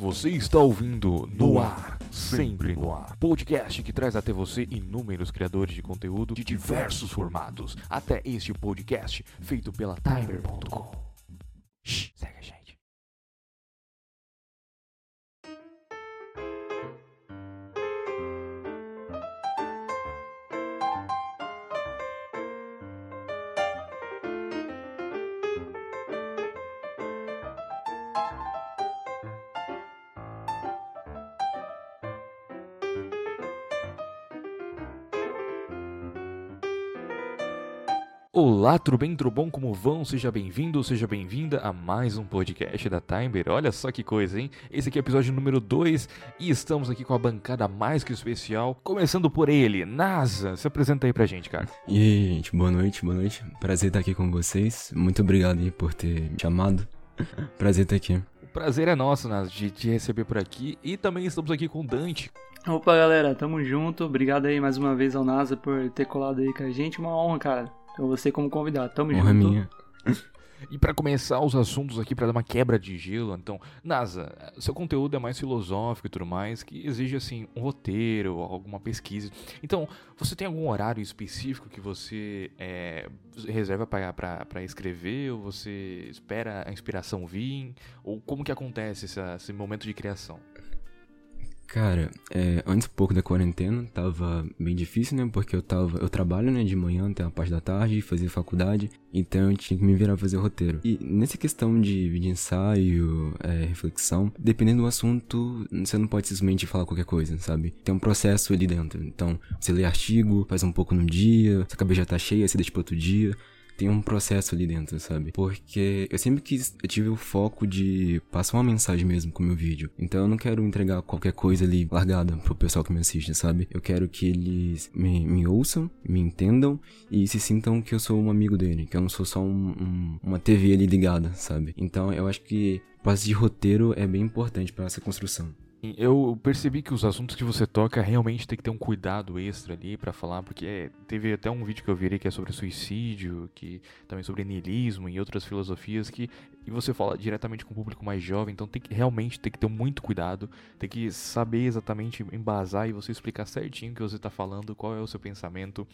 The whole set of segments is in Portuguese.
Você está ouvindo No Ar, Sempre No Ar. Podcast que traz até você inúmeros criadores de conteúdo de diversos formatos. Até este podcast feito pela Timer.com. Olá, tudo bem, tudo bom? Como vão? Seja bem-vindo, seja bem-vinda a mais um podcast da Timer. Olha só que coisa, hein? Esse aqui é o episódio número 2 e estamos aqui com a bancada mais que especial. Começando por ele, NASA. Se apresenta aí pra gente, cara. E aí, gente, boa noite, boa noite. Prazer estar aqui com vocês. Muito obrigado aí por ter me chamado. Prazer estar aqui. O prazer é nosso, NASA, de te receber por aqui. E também estamos aqui com o Dante. Opa, galera, tamo junto. Obrigado aí mais uma vez ao NASA por ter colado aí com a gente. Uma honra, cara. Então você como convidado. Tamo Honra junto. minha. E pra começar os assuntos aqui, pra dar uma quebra de gelo, então, NASA, seu conteúdo é mais filosófico e tudo mais, que exige, assim, um roteiro, alguma pesquisa. Então, você tem algum horário específico que você é, reserva pra escrever, ou você espera a inspiração vir? Ou como que acontece essa- esse momento de criação? Cara, é, antes um pouco da quarentena, tava bem difícil, né? Porque eu tava. Eu trabalho, né, de manhã até a parte da tarde, fazia faculdade, então eu tinha que me virar pra fazer roteiro. E nessa questão de, de ensaio, é, reflexão, dependendo do assunto, você não pode simplesmente falar qualquer coisa, sabe? Tem um processo ali dentro. Então, você lê artigo, faz um pouco num dia, sua cabeça já tá cheia, você deixa pro outro dia. Tem um processo ali dentro, sabe? Porque eu sempre quis, eu tive o foco de passar uma mensagem mesmo com o meu vídeo. Então eu não quero entregar qualquer coisa ali largada pro pessoal que me assiste, sabe? Eu quero que eles me, me ouçam, me entendam e se sintam que eu sou um amigo dele, que eu não sou só um- um- uma TV ali ligada, sabe? Então eu acho que parte de roteiro é bem importante para essa construção. Eu percebi que os assuntos que você toca realmente tem que ter um cuidado extra ali pra falar, porque é, teve até um vídeo que eu virei que é sobre suicídio, que também sobre niilismo e outras filosofias que e você fala diretamente com o público mais jovem, então tem que realmente ter que ter muito cuidado, tem que saber exatamente embasar e você explicar certinho o que você tá falando, qual é o seu pensamento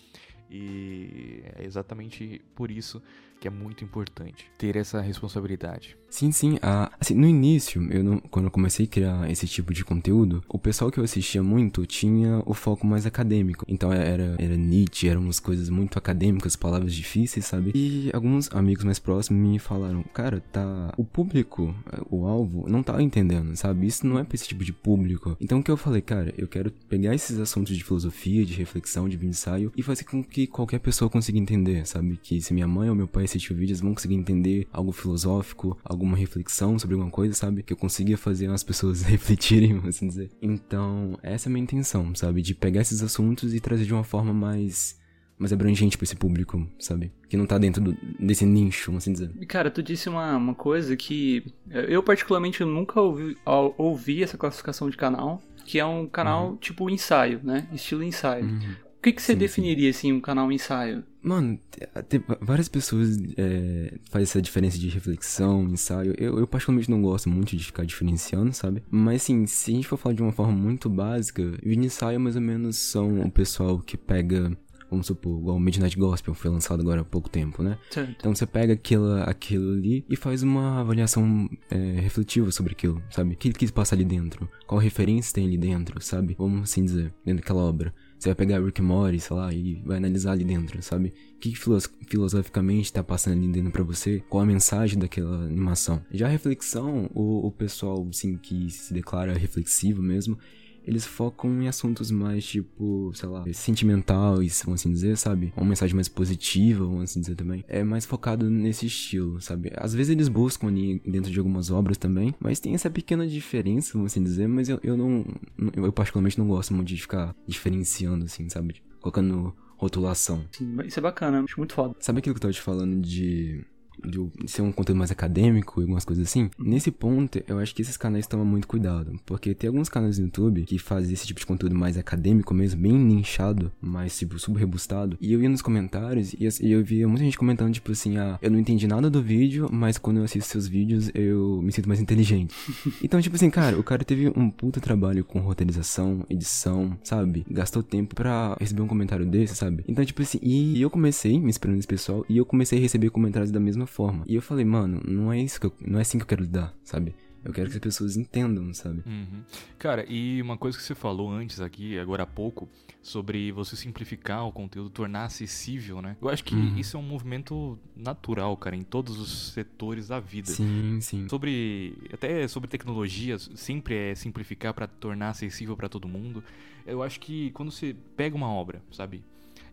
e é exatamente por isso que é muito importante ter essa responsabilidade. Sim, sim. assim, no início, eu não- quando eu comecei a criar esse tipo de conteúdo, o pessoal que eu assistia muito tinha o foco mais acadêmico. Então era, era Nietzsche, eram umas coisas muito acadêmicas, palavras difíceis, sabe? E alguns amigos mais próximos me falaram, cara, tá. O público, o alvo, não tá entendendo, sabe? Isso não é pra esse tipo de público. Então o que eu falei, cara, eu quero pegar esses assuntos de filosofia, de reflexão, de ensaio e fazer com que qualquer pessoa consiga entender, sabe? Que se minha mãe ou meu pai assistir o vídeo, eles vão conseguir entender algo filosófico, alguma reflexão sobre alguma coisa, sabe? Que eu consiga fazer as pessoas refletirem, vamos assim dizer. Então, essa é a minha intenção, sabe? De pegar esses assuntos e trazer de uma forma mais mais abrangente pra esse público, sabe? Que não tá dentro do- desse nicho, vamos assim dizer. E, Cara, tu disse uma, uma coisa que eu particularmente nunca ouvi, ouvi essa classificação de canal, que é um canal tipo ensaio, né? Estilo ensaio. O que, que você Sim, sim. definiria assim um canal ensaio? Mano, te- te- várias pessoas é, fazem essa diferença de reflexão, ensaio. Eu, eu particularmente não gosto muito de ficar diferenciando, sabe? Mas assim, se a gente for falar de uma forma muito básica, vídeo ensaio mais ou menos são o pessoal que pega, vamos supor, igual o Midnight Gospel foi lançado agora há pouco tempo, né? Certo. Então você pega aquilo, aquilo ali e faz uma avaliação é, refletiva sobre aquilo, sabe? O que ele quis passar ali dentro? Qual referência tem ali dentro, sabe? Vamos assim dizer, dentro daquela obra. Você vai pegar Rick Morty, sei lá, e vai analisar ali dentro, sabe? O que que filos- filosoficamente tá passando ali dentro pra você? Qual a mensagem daquela animação? Já a reflexão, o, o pessoal, assim, que se declara reflexivo mesmo, eles focam em assuntos mais, tipo, sei lá, sentimentais, vamos assim dizer, sabe? Uma mensagem mais positiva, vamos assim dizer também. É mais focado nesse estilo, sabe? Às vezes eles buscam ali dentro de algumas obras também, mas tem essa pequena diferença, vamos assim dizer, mas eu, eu não. Eu particularmente não gosto muito de ficar diferenciando, assim, sabe? Colocando rotulação. Sim, isso é bacana, acho muito foda. Sabe aquilo que eu tava te falando de de ser um conteúdo mais acadêmico e algumas coisas assim. Uhum. Nesse ponto, eu acho que esses canais tomam muito cuidado. Porque tem alguns canais no YouTube que fazem esse tipo de conteúdo mais acadêmico mesmo, bem nichado, mais, tipo, subrebustado. E eu ia nos comentários e eu via muita gente comentando, tipo assim, ah, eu não entendi nada do vídeo, mas quando eu assisto seus vídeos, eu me sinto mais inteligente. então, tipo assim, cara, o cara teve um puta trabalho com roteirização, edição, sabe? Gastou tempo pra receber um comentário desse, sabe? Então, tipo assim, e eu comecei me inspirando nesse pessoal e eu comecei a receber comentários da mesma forma. E eu falei, mano, não é isso que eu, não é assim que eu quero lidar, sabe? Eu quero que as pessoas entendam, sabe? Uhum. Cara, e uma coisa que você falou antes aqui, agora há pouco, sobre você simplificar o conteúdo, tornar acessível, né? Eu acho que Uhum. isso é um movimento natural, cara, em todos os setores da vida. Sim, sim. Sobre até sobre tecnologias, sempre é simplificar pra tornar acessível pra todo mundo. Eu acho que quando você pega uma obra, sabe,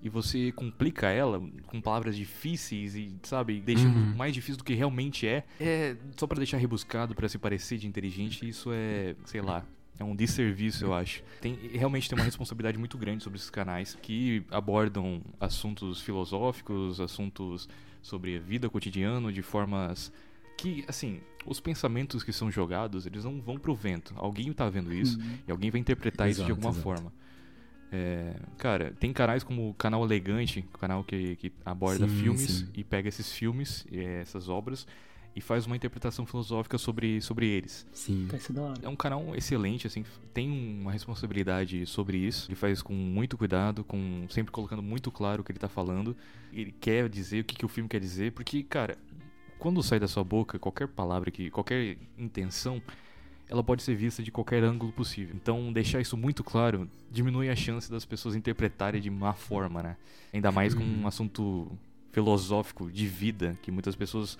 e você complica ela com palavras difíceis e, sabe, deixa Uhum. mais difícil do que realmente é, é só pra deixar rebuscado, pra se parecer de inteligente, isso é, sei lá, é um desserviço, eu acho. Tem, realmente tem uma responsabilidade muito grande sobre esses canais que abordam assuntos filosóficos, assuntos sobre a vida cotidiana de formas que, assim, os pensamentos que são jogados, eles não vão pro vento. Alguém tá vendo isso Uhum. e alguém vai interpretar isso de Exato, alguma exato. forma. É, cara, tem canais como o Canal Elegante, o canal que, que aborda Sim, filmes sim. e pega esses filmes, eh, essas obras, e faz uma interpretação filosófica sobre, sobre eles. Sim. É um canal excelente, assim, tem uma responsabilidade sobre isso. Ele faz com muito cuidado, com sempre colocando muito claro o que ele tá falando. Ele quer dizer o que, que o filme quer dizer, porque, cara, quando sai da sua boca qualquer palavra que, qualquer intenção, ela pode ser vista de qualquer ângulo possível. Então, deixar isso muito claro diminui a chance das pessoas interpretarem de má forma, né? Ainda mais com um assunto filosófico de vida que muitas pessoas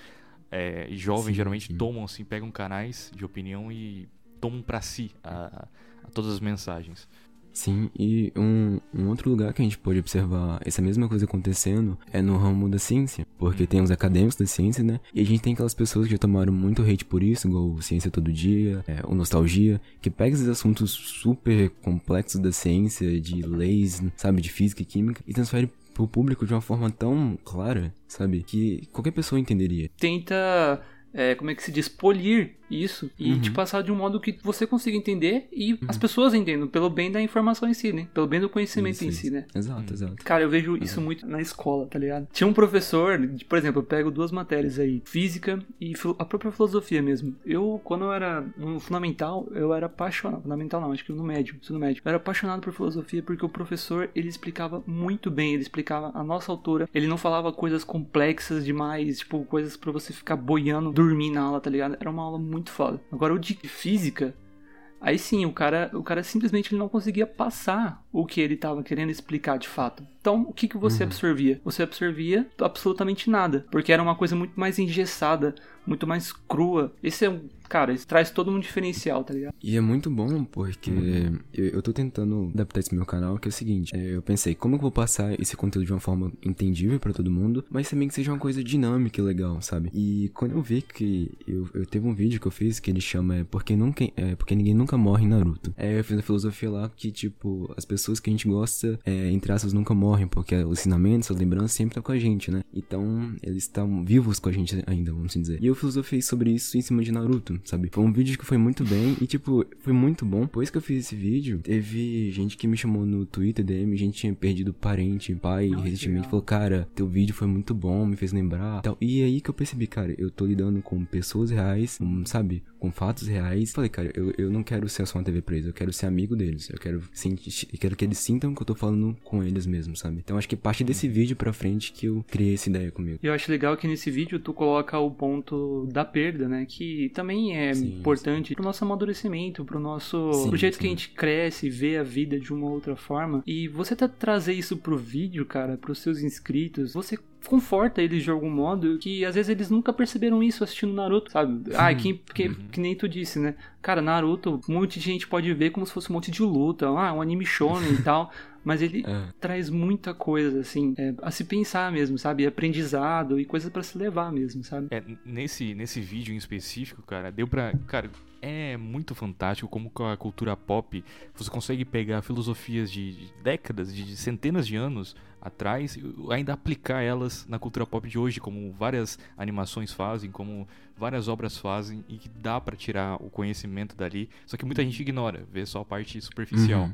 é, jovens Sim, geralmente sim. tomam assim, pegam canais de opinião e tomam pra si a, a todas as mensagens. Sim, e um, um outro lugar que a gente pode observar essa mesma coisa acontecendo é no ramo da ciência. Porque tem os acadêmicos da ciência, né? E a gente tem aquelas pessoas que já tomaram muito hate por isso, igual Ciência Todo Dia, é, o Nostalgia, que pega esses assuntos super complexos da ciência, de leis, sabe, de física e química, e transfere pro público de uma forma tão clara, sabe, que qualquer pessoa entenderia. Tenta, é, como é que se diz, polir isso e Uhum. te passar de um modo que você consiga entender e Uhum. as pessoas entendam, pelo bem da informação em si, né? Pelo bem do conhecimento Isso, em isso. si, né? Exato, exato. Cara, eu vejo isso muito na escola, tá ligado? Tinha um professor, por exemplo, eu pego duas matérias aí, física e a própria filosofia mesmo. Eu, quando eu era no fundamental, eu era apaixonado, fundamental não, acho que no médio, ensino médio. Eu era apaixonado por filosofia porque o professor, ele explicava muito bem, ele explicava a nossa altura, ele não falava coisas complexas demais, tipo, coisas pra você ficar boiando, dormir na aula, tá ligado? Era uma aula muito foda. Agora, o de física, Aí sim, o cara, o cara simplesmente ele não conseguia passar o que ele estava querendo explicar de fato. Então, o que, que você absorvia? Você absorvia absolutamente nada, porque era uma coisa muito mais engessada, muito mais crua. Esse é um, cara, isso traz todo um diferencial, tá ligado? E é muito bom porque eu, eu tô tentando adaptar esse meu canal, que é o seguinte, é, eu pensei, como eu vou passar esse conteúdo de uma forma entendível pra todo mundo, mas também que seja uma coisa dinâmica e legal, sabe? E quando eu vi que eu, eu teve um vídeo que eu fiz que ele chama é, porque, nunca, é, porque ninguém nunca morre em Naruto. É, eu fiz a filosofia lá que, tipo, as pessoas que a gente gosta, é, entre aspas, nunca morrem, porque os ensinamentos, as lembranças sempre estão com a gente, né? Então, eles estão vivos com a gente ainda, vamos dizer. E eu filosofiei sobre isso em cima de Naruto, sabe? Foi um vídeo que foi muito bem e, tipo, foi muito bom. Depois que eu fiz esse vídeo, teve gente que me chamou no Twitter, DM, gente tinha perdido parente, pai, recentemente, falou, cara, teu vídeo foi muito bom, me fez lembrar. Tal. E aí que eu percebi, cara, eu tô lidando com pessoas reais, com, sabe, com fatos reais. Falei, cara, eu, eu não quero ser só uma TV presa, eu quero ser amigo deles. Eu quero, sentir, eu quero que eles sintam que eu tô falando com eles mesmo, sabe? Então acho que parte desse vídeo pra frente que eu criei essa ideia comigo. E eu acho legal que nesse vídeo tu coloca o ponto da perda, né? Que também é Sim, importante pro nosso amadurecimento, pro nosso. Sim, pro jeito sim. que a gente cresce, vê a vida de uma outra forma. E você tá trazer isso pro vídeo, cara, pros seus inscritos, você conforta eles de algum modo que às vezes eles nunca perceberam isso assistindo Naruto, sabe? Ah, que, que, que nem tu disse, né? Cara, Naruto, um monte de gente pode ver como se fosse um monte de luta, ah, um anime shonen e tal. mas ele É. traz muita coisa, assim, é, a se pensar mesmo, sabe? Aprendizado e coisas pra se levar mesmo, sabe? É, nesse, nesse vídeo em específico, cara, deu pra. Cara, é muito fantástico como com a cultura pop você consegue pegar filosofias de, de décadas, de, de centenas de anos atrás, e ainda aplicar elas na cultura pop de hoje, como várias animações fazem, como várias obras fazem, e que dá pra tirar o conhecimento dali. Só que muita gente ignora, vê só a parte superficial. Uhum.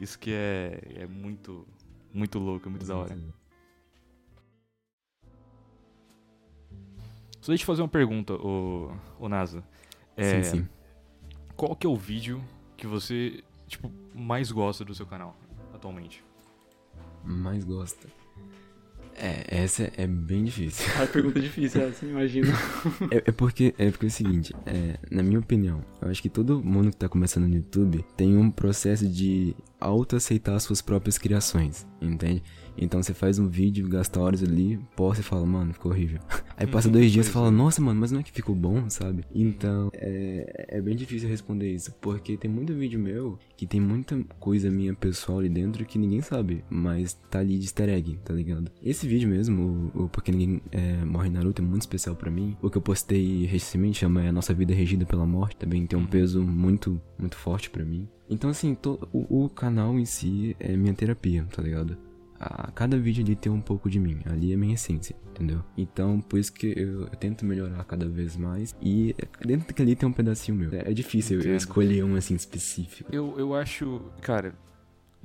Isso que é, é muito, muito louco, é muito da hora. Só deixa eu fazer uma pergunta, ô, ô NASA. É, Sim, sim. Qual que é o vídeo que você, tipo, mais gosta do seu canal atualmente? Mais gosta. É, essa é bem difícil. A pergunta difícil essa, imagina. É, é porque é porque é o seguinte, é, na minha opinião, eu acho que todo mundo que tá começando no YouTube tem um processo de auto-aceitar suas próprias criações, entende? Então você faz um vídeo, gasta horas ali, posta e fala, mano, ficou horrível. Aí passa Uhum, dois dias e fala, é. nossa, mano, mas não é que ficou bom, sabe? Então, é, é bem difícil responder isso, porque tem muito vídeo meu que tem muita coisa minha pessoal ali dentro que ninguém sabe, mas tá ali de easter egg, tá ligado? Esse vídeo mesmo, o, o Porque Ninguém é, Morre Naruto, é muito especial pra mim. O que eu postei recentemente chama A Nossa Vida Regida pela Morte, também tem um peso muito, muito forte pra mim. Então, assim, to- o, o canal em si é minha terapia, tá ligado? A cada vídeo ali tem um pouco de mim, ali é minha essência, entendeu? Então, por isso que eu, eu tento melhorar cada vez mais. E dentro daquele tem um pedacinho meu. É, é difícil eu escolher um assim específico. Eu, eu acho, cara,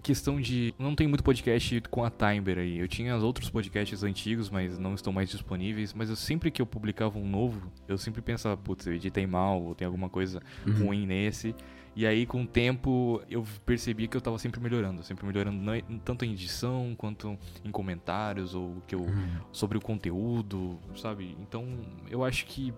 questão de. Não tem muito podcast com a Timer aí. Eu tinha os outros podcasts antigos, mas não estão mais disponíveis. Mas eu sempre que eu publicava um novo, eu sempre pensava, putz, eu editei mal, ou tem alguma coisa Uhum. ruim nesse. E aí, com o tempo, eu percebi que eu tava sempre melhorando. Sempre melhorando tanto em edição, quanto em comentários, ou que eu, Uhum. sobre o conteúdo, sabe? Então, eu acho que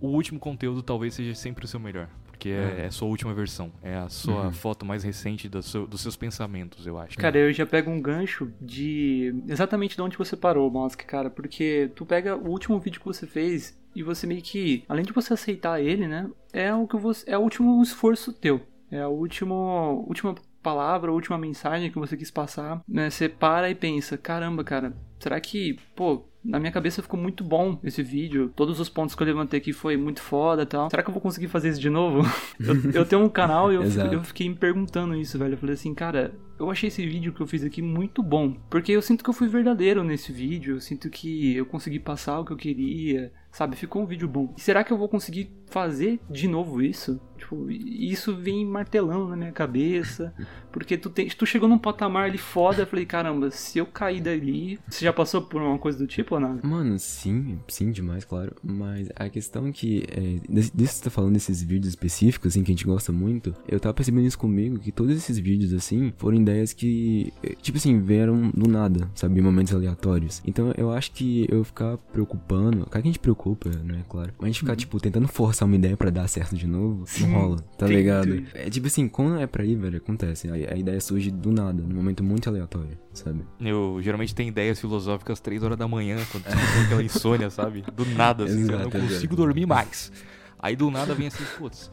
o último conteúdo talvez seja sempre o seu melhor. Porque é, É. é a sua última versão. É a sua Uhum. foto mais recente do seu- dos seus pensamentos, eu acho. Cara, eu já pego um gancho de exatamente de onde você parou, Mask, cara, porque tu pega o último vídeo que você fez e você meio que, além de você aceitar ele, né, é o que você é o último esforço teu. É a último, última palavra, a última mensagem que você quis passar, né? Você para e pensa, caramba, cara, será que, pô, na minha cabeça ficou muito bom esse vídeo. Todos os pontos que eu levantei aqui foi muito foda e tal. Será que eu vou conseguir fazer isso de novo? eu, eu tenho um canal e eu, eu fiquei me perguntando isso, velho. Eu falei assim, cara, eu achei esse vídeo que eu fiz aqui muito bom. Porque eu sinto que eu fui verdadeiro nesse vídeo. Eu sinto que eu consegui passar o que eu queria. Sabe? Ficou um vídeo bom. E será que eu vou conseguir fazer de novo isso? Tipo, isso vem martelando na minha cabeça. Porque tu, tem, tu chegou num patamar ali foda. Eu falei, caramba, se eu cair dali. Você já passou por uma coisa do tipo ou nada? Mano, sim, sim, demais, claro. Mas a questão que. É, desse que você tá falando desses vídeos específicos, assim, que a gente gosta muito, eu tava percebendo isso comigo, que todos esses vídeos, assim, foram ideias que, eh, tipo assim, vieram do nada, sabe? Momentos aleatórios. Então eu acho que eu ficar preocupando. Claro que a gente preocupa, né? Claro. Mas a gente ficar, tipo, tentando forçar uma ideia pra dar certo de novo, Sim, não rola, tá tem ligado? É tipo assim, quando é pra ir, velho, acontece. A, a ideia surge do nada, num momento muito aleatório, sabe? Eu geralmente tenho ideias filosóficas 3 horas da manhã, quando tô com aquela insônia, sabe? Do nada, assim, eu não Exato, consigo exato. dormir mais. Aí do nada vem assim, putz,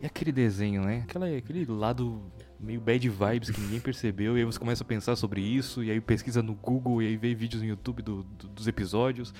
e aquele desenho, né? Aquela, aquele lado meio bad vibes que ninguém percebeu, e aí você começa a pensar sobre isso, e aí pesquisa no Google, e aí vê vídeos no YouTube do- do- dos episódios.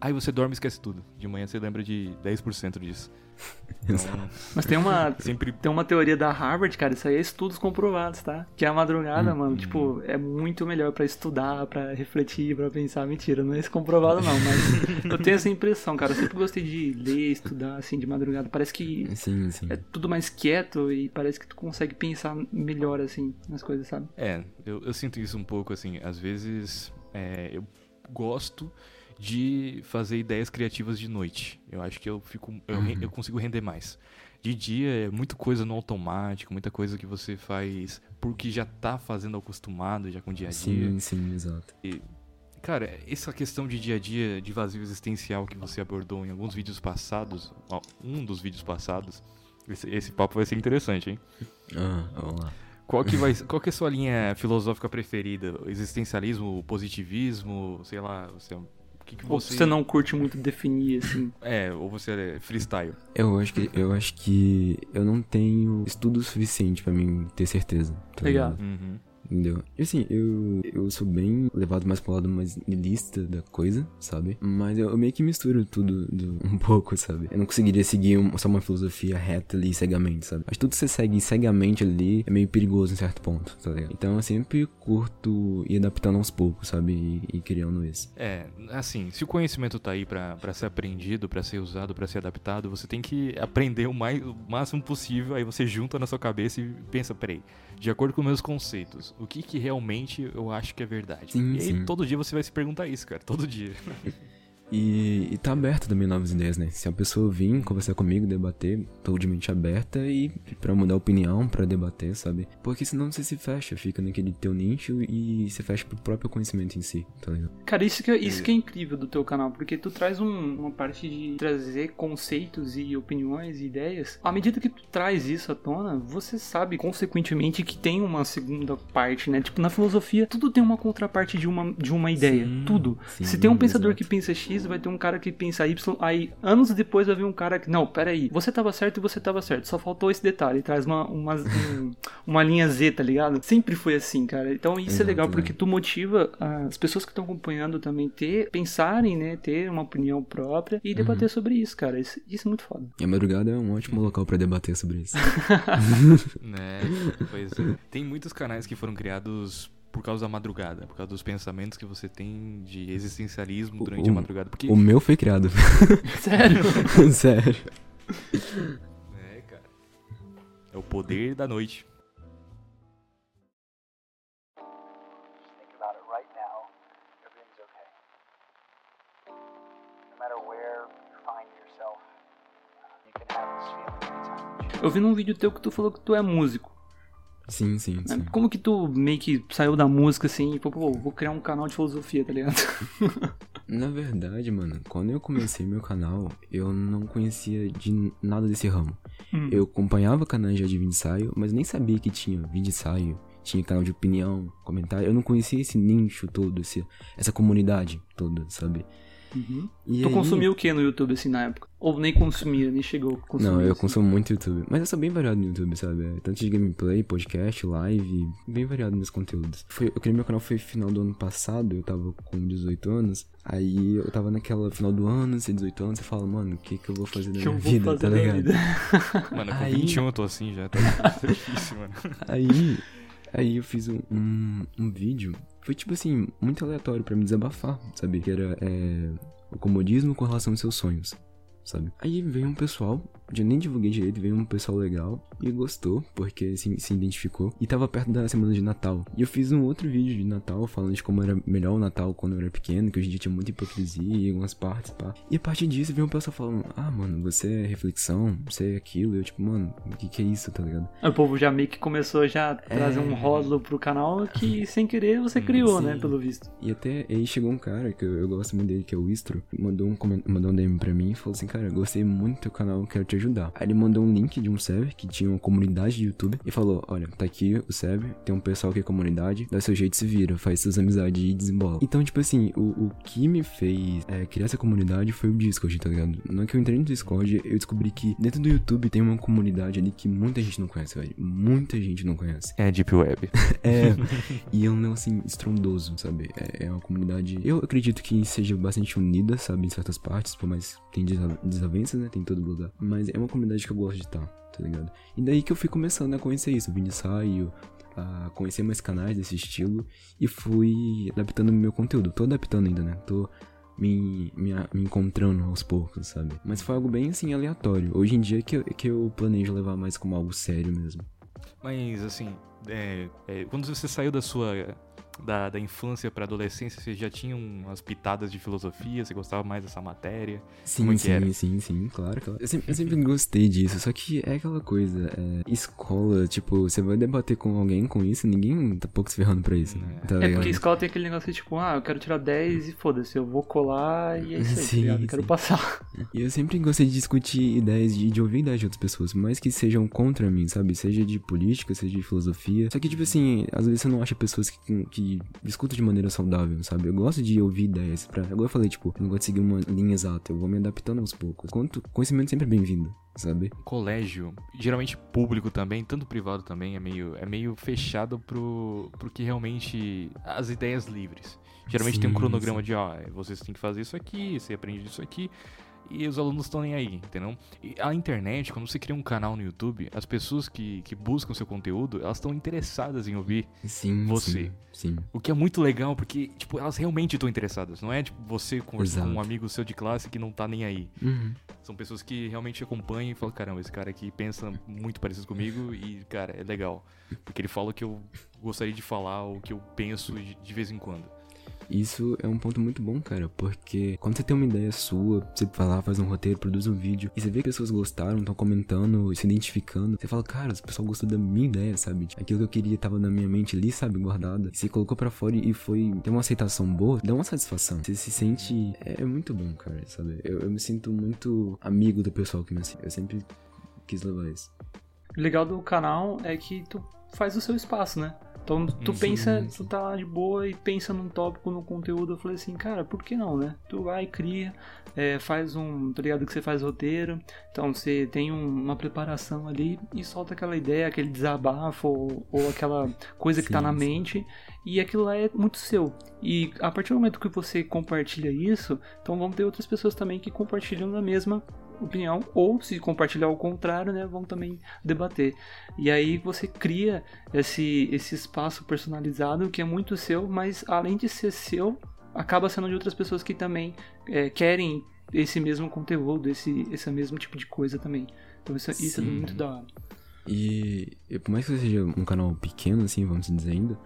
Aí você dorme e esquece tudo. De manhã você lembra de 10% disso. Então, Mas tem uma, sempre Tem uma teoria da Harvard, cara, isso aí é estudos comprovados, tá? Que a madrugada, Hum, mano, tipo, é muito melhor pra estudar, pra refletir, pra pensar. Mentira, não é isso comprovado não, mas eu tenho essa impressão, cara. Eu sempre gostei de ler, estudar, assim, de madrugada. Parece que Sim, sim. é tudo mais quieto e parece que tu consegue pensar melhor, assim, nas coisas, sabe? É, eu, eu sinto isso um pouco, assim, às vezes é, eu gosto de fazer ideias criativas de noite. Eu acho que eu fico, eu, Uhum. eu consigo render mais. De dia é muita coisa no automático, muita coisa que você faz porque já tá fazendo acostumado, já com o dia a dia. Sim, sim, exato. Cara, essa questão de dia a dia, de vazio existencial que você abordou em alguns vídeos passados, um dos vídeos passados, esse, esse papo vai ser interessante, hein? Ah, vamos lá. Qual que, vai, qual que é a sua linha filosófica preferida? Existencialismo, positivismo, sei lá, você, o que, que Ou você... você não curte muito definir, assim. É, ou você é freestyle. Eu acho que eu acho que eu não tenho estudo suficiente pra mim ter certeza. Tá Legal. ligado? Uhum. Entendeu? E assim, eu, eu sou bem levado mais pro lado mais niilista da coisa, sabe? Mas eu, eu meio que misturo tudo do, um pouco, sabe? Eu não conseguiria seguir um, só uma filosofia reta ali cegamente, sabe? Mas tudo que você segue cegamente ali é meio perigoso em certo ponto, tá ligado? Então eu sempre curto ir adaptando aos poucos, sabe? E, e criando isso. É, assim, se o conhecimento tá aí pra, pra ser aprendido, pra ser usado, pra ser adaptado, você tem que aprender o, mais, o máximo possível, aí você junta na sua cabeça e pensa, peraí, de acordo com meus conceitos, o que que realmente eu acho que é verdade? Sim, e aí sim. todo dia você vai se perguntar isso, cara, todo dia. E, e tá aberto também novas ideias, né? Se a pessoa vir conversar comigo, debater, tô de mente aberta e pra mudar opinião, pra debater, sabe? Porque senão você se fecha, fica naquele teu nicho e se fecha pro próprio conhecimento em si, tá ligado? Cara, isso que, é, isso que é incrível do teu canal, porque tu traz um- uma parte de trazer conceitos e opiniões e ideias. À medida que tu traz isso à tona, você sabe, consequentemente, que tem uma segunda parte, né? Tipo, na filosofia, tudo tem uma contraparte de uma, de uma ideia. Sim, tudo. sim, Se tem um pensador exato. que pensa X, vai ter um cara que pensa Y, aí anos depois vai vir um cara que. Não, peraí, você tava certo e você tava certo. Só faltou esse detalhe. Traz uma, uma, um- uma linha Z, tá ligado? Sempre foi assim, cara. Então isso é Exato, legal né? porque tu motiva as pessoas que estão acompanhando também ter, pensarem, né? Ter uma opinião própria e Uhum. debater sobre isso, cara. Isso, isso é muito foda. E a madrugada é um ótimo local pra debater sobre isso. né? Pois é. Tem muitos canais que foram criados por causa da madrugada, por causa dos pensamentos que você tem de existencialismo durante O- a madrugada. Porque, O meu foi criado. Sério? Sério. é, cara, é o poder da noite. think about it right now, everything's okay. No matter where you find yourself, you can have this feeling anytime. Eu vi num vídeo teu que tu falou que tu é músico. Sim, sim, sim. Como que tu meio que saiu da música assim e falou, pô, vou criar um canal de filosofia, tá ligado? Na verdade, mano, quando eu comecei meu canal, eu não conhecia de nada desse ramo. Hum. Eu acompanhava canais de vídeo ensaio, mas nem sabia que tinha vídeo ensaio, tinha canal de opinião, comentário. Eu não conhecia esse nicho todo, esse, essa comunidade toda, sabe? Uhum. E Tu aí- consumiu o que no YouTube assim na época? Ou nem consumia, nem chegou a consumir? Não, eu assim? consumo muito YouTube. Mas eu sou bem variado no YouTube, sabe? É Tanto de gameplay, podcast, live, bem variado nos conteúdos. Foi, eu criei meu canal foi final do ano passado, eu tava com 18 anos. Aí eu tava naquela final do ano, você 18 anos, você fala, mano, o que que eu vou fazer da O que eu minha vou vida, fazer tá da ligado? vida? Mano, com Aí- 21 eu tô assim já, tá, tá difícil, mano. Aí, aí eu fiz um, um, um vídeo, foi tipo assim, muito aleatório pra me desabafar, sabe? Que era é, o comodismo com relação aos seus sonhos, sabe? Aí veio um pessoal, eu nem divulguei direito, veio um pessoal legal e gostou, porque se, se identificou. E tava perto da semana de Natal. E eu fiz um outro vídeo de Natal falando de como era melhor o Natal quando eu era pequeno, que hoje em dia tinha muita hipocrisia em algumas partes, pá. E a partir disso veio um pessoal falando, ah, mano, você é reflexão, você é aquilo. E eu tipo, mano, o que que é isso, tá ligado? Aí o povo já meio que começou já a trazer É. um rótulo pro canal que sem querer você criou, sim. né? Pelo visto. E até aí chegou um cara que eu, eu gosto muito dele, que é o Istro, mandou um, mandou um DM pra mim e falou assim, cara, gostei muito do canal, quero te ajudar. Aí ele mandou um link de um server que tinha uma comunidade de YouTube e falou, olha, tá aqui o server, tem um pessoal aqui é comunidade, dá seu jeito se vira, faz suas amizades e desembola. Então, tipo assim, o, o que me fez é, criar essa comunidade foi o Discord, tá ligado? Na que eu entrei no Discord, eu descobri que dentro do YouTube tem uma comunidade ali que muita gente não conhece, velho. Muita gente não conhece. É Deep Web. É, e é um negócio assim, estrondoso, sabe? É, é uma comunidade. Eu acredito que seja bastante unida, sabe? Em certas partes, por mais que tem desavenças, né? Tem em todo lugar. Mas é uma comunidade que eu gosto de estar, tá ligado? E daí que eu fui começando a conhecer isso, vim de ensaio, a conhecer mais canais desse estilo e fui adaptando meu conteúdo. Tô adaptando ainda, né? Tô me, me, me encontrando aos poucos, sabe? Mas foi algo bem assim aleatório. Hoje em dia que eu, que eu planejo levar mais como algo sério mesmo. Mas, assim, é, é, quando você saiu da sua. Da, da infância pra adolescência, você já tinha umas pitadas de filosofia? Você gostava mais dessa matéria? Sim, Como é sim, sim, sim, claro, claro. Eu sempre, eu sempre gostei disso, só que é aquela coisa, é, escola, tipo, você vai debater com alguém com isso, ninguém tá pouco se ferrando pra isso, né? Tá É ligado? porque escola tem aquele negócio de tipo, ah, eu quero tirar 10 e foda-se, eu vou colar e é isso aí, tá Sim? Eu quero sim. passar. E eu sempre gostei de discutir ideias, de, de ouvir ideias de outras pessoas, mais que sejam contra mim, sabe? Seja de política, seja de filosofia. Só que, tipo assim, às vezes você não acha pessoas que, que que discuto de maneira saudável, sabe? Eu gosto de ouvir ideias. Pra... Agora eu falei, tipo, eu não gosto de seguir uma linha exata, eu vou me adaptando aos poucos. Quanto conhecimento sempre é bem-vindo, sabe? Colégio, geralmente público também, tanto privado também, é meio, é meio fechado pro, pro que realmente. as ideias livres. Geralmente tem um Sim, cronograma de, ó, vocês têm que fazer isso aqui, você aprende isso aqui. E os alunos estão nem aí, entendeu? E a internet, quando você cria um canal no YouTube, as pessoas que, que buscam seu conteúdo, elas estão interessadas em ouvir. Sim, Você. Sim, sim. O que é muito legal, porque, tipo, elas realmente estão interessadas. Não é, tipo, você conversando com um amigo seu de classe que não tá nem aí. Uhum. São pessoas que realmente acompanham e falam, caramba, esse cara aqui pensa muito parecido comigo e, cara, é legal. Porque ele fala o que eu gostaria de falar, o que eu penso de, de vez em quando. Isso é um ponto muito bom, cara, porque quando você tem uma ideia sua, você vai lá, faz um roteiro, produz um vídeo, e você vê que pessoas gostaram, estão comentando, se identificando, você fala, cara, esse pessoal gostou da minha ideia, sabe? Aquilo que eu queria tava na minha mente ali, sabe, guardada. E você colocou pra fora e foi tem uma aceitação boa, dá uma satisfação. Você se sente. É, é muito bom, cara, sabe? Eu, eu me sinto muito amigo do pessoal que me assiste. Eu sempre quis levar isso. O legal do canal é que tu faz o seu espaço, né? Então tu pensa, tu tá lá de boa e pensa num tópico, no conteúdo. Eu falei assim, cara, por que não, né? Tu vai, cria, é, faz um. Tá ligado que você faz roteiro. Então você tem um- uma preparação ali e solta aquela ideia, aquele desabafo ou, ou aquela coisa que tá na sim. mente. E aquilo lá é muito seu. E a partir do momento que você compartilha isso, então vão ter outras pessoas também que compartilham da mesma opinião, ou se compartilhar ao contrário, né, vão também debater. E aí você cria esse, esse espaço personalizado que é muito seu, mas além de ser seu, acaba sendo de outras pessoas que também é, querem esse mesmo conteúdo, esse, esse mesmo tipo de coisa também. Então isso, isso é muito da hora. E por mais que seja um canal pequeno, assim, vamos dizer ainda,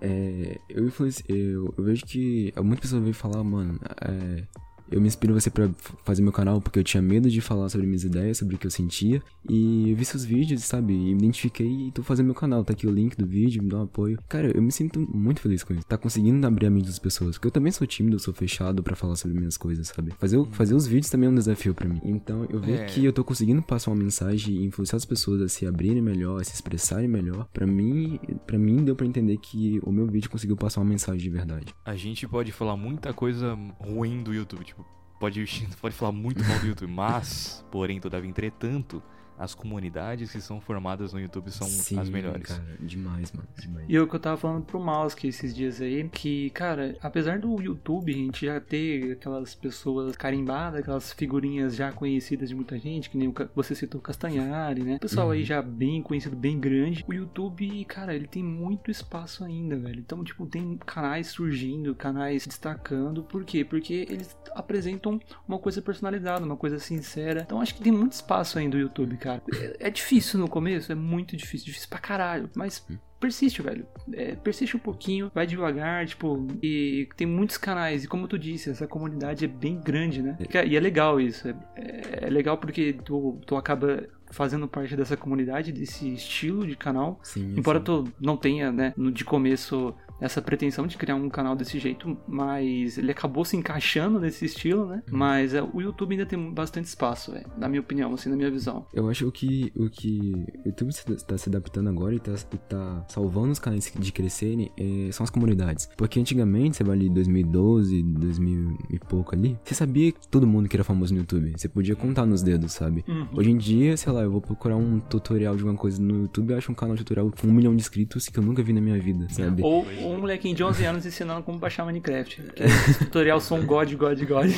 é, eu, eu, eu vejo que muitas pessoas veem falar, mano, é, eu me inspiro você pra f- fazer meu canal porque eu tinha medo de falar sobre minhas ideias, sobre o que eu sentia. E eu vi seus vídeos, sabe? E me identifiquei e tô fazendo meu canal. Tá aqui o link do vídeo, me dá um apoio. Cara, eu me sinto muito feliz com isso. Tá conseguindo abrir a mente das pessoas. Porque eu também sou tímido, eu sou fechado pra falar sobre minhas coisas, sabe? Fazer, o- fazer os vídeos também é um desafio pra mim. Então eu ver É. que eu tô conseguindo passar uma mensagem e influenciar as pessoas a se abrirem melhor, a se expressarem melhor. Pra mim, para mim deu pra entender que o meu vídeo conseguiu passar uma mensagem de verdade. A gente pode falar muita coisa ruim do YouTube, tipo, pode, pode falar muito mal do YouTube, mas, porém, todavia, entretanto, as comunidades que são formadas no YouTube são Sim, as melhores. Cara, demais, mano. Demais. E o que eu tava falando pro Mouse que esses dias aí, que, cara, apesar do YouTube a gente já ter aquelas pessoas carimbadas, aquelas figurinhas já conhecidas de muita gente, que nem o você citou o Castanhari, né? Pessoal aí já bem conhecido, bem grande. O YouTube, cara, ele tem muito espaço ainda, velho. Então, tipo, tem canais surgindo, canais destacando. Por quê? Porque eles apresentam uma coisa personalizada, uma coisa sincera. Então, acho que tem muito espaço ainda o YouTube, cara. É, é difícil no começo, é muito difícil, difícil pra caralho. Mas persiste, velho. É, persiste um pouquinho, vai devagar, tipo, e tem muitos canais, e como tu disse, essa comunidade é bem grande, né? E é legal isso, é, é- é legal porque tu, tu acaba fazendo parte dessa comunidade, desse estilo de canal, Sim, embora sim. tu não tenha, né, de começo essa pretensão de criar um canal desse jeito, mas ele acabou se encaixando nesse estilo, né? Uhum. Mas é, o YouTube ainda tem bastante espaço, velho, na minha opinião, assim, na minha visão. Eu acho que o que o YouTube está se adaptando agora e tá, e tá salvando os canais de crescerem é, são as comunidades. Porque antigamente, você vai ali em 2012, 2000 e pouco ali, você sabia que todo mundo que era famoso no YouTube. Você podia contar nos dedos, sabe? Uhum. Hoje em dia, sei lá, eu vou procurar um tutorial de uma coisa no YouTube, eu acho um canal de tutorial com um milhão de inscritos que eu nunca vi na minha vida, sabe? Ou um molequinho de 11 anos ensinando como baixar Minecraft. Que esse tutorial são God, God, God.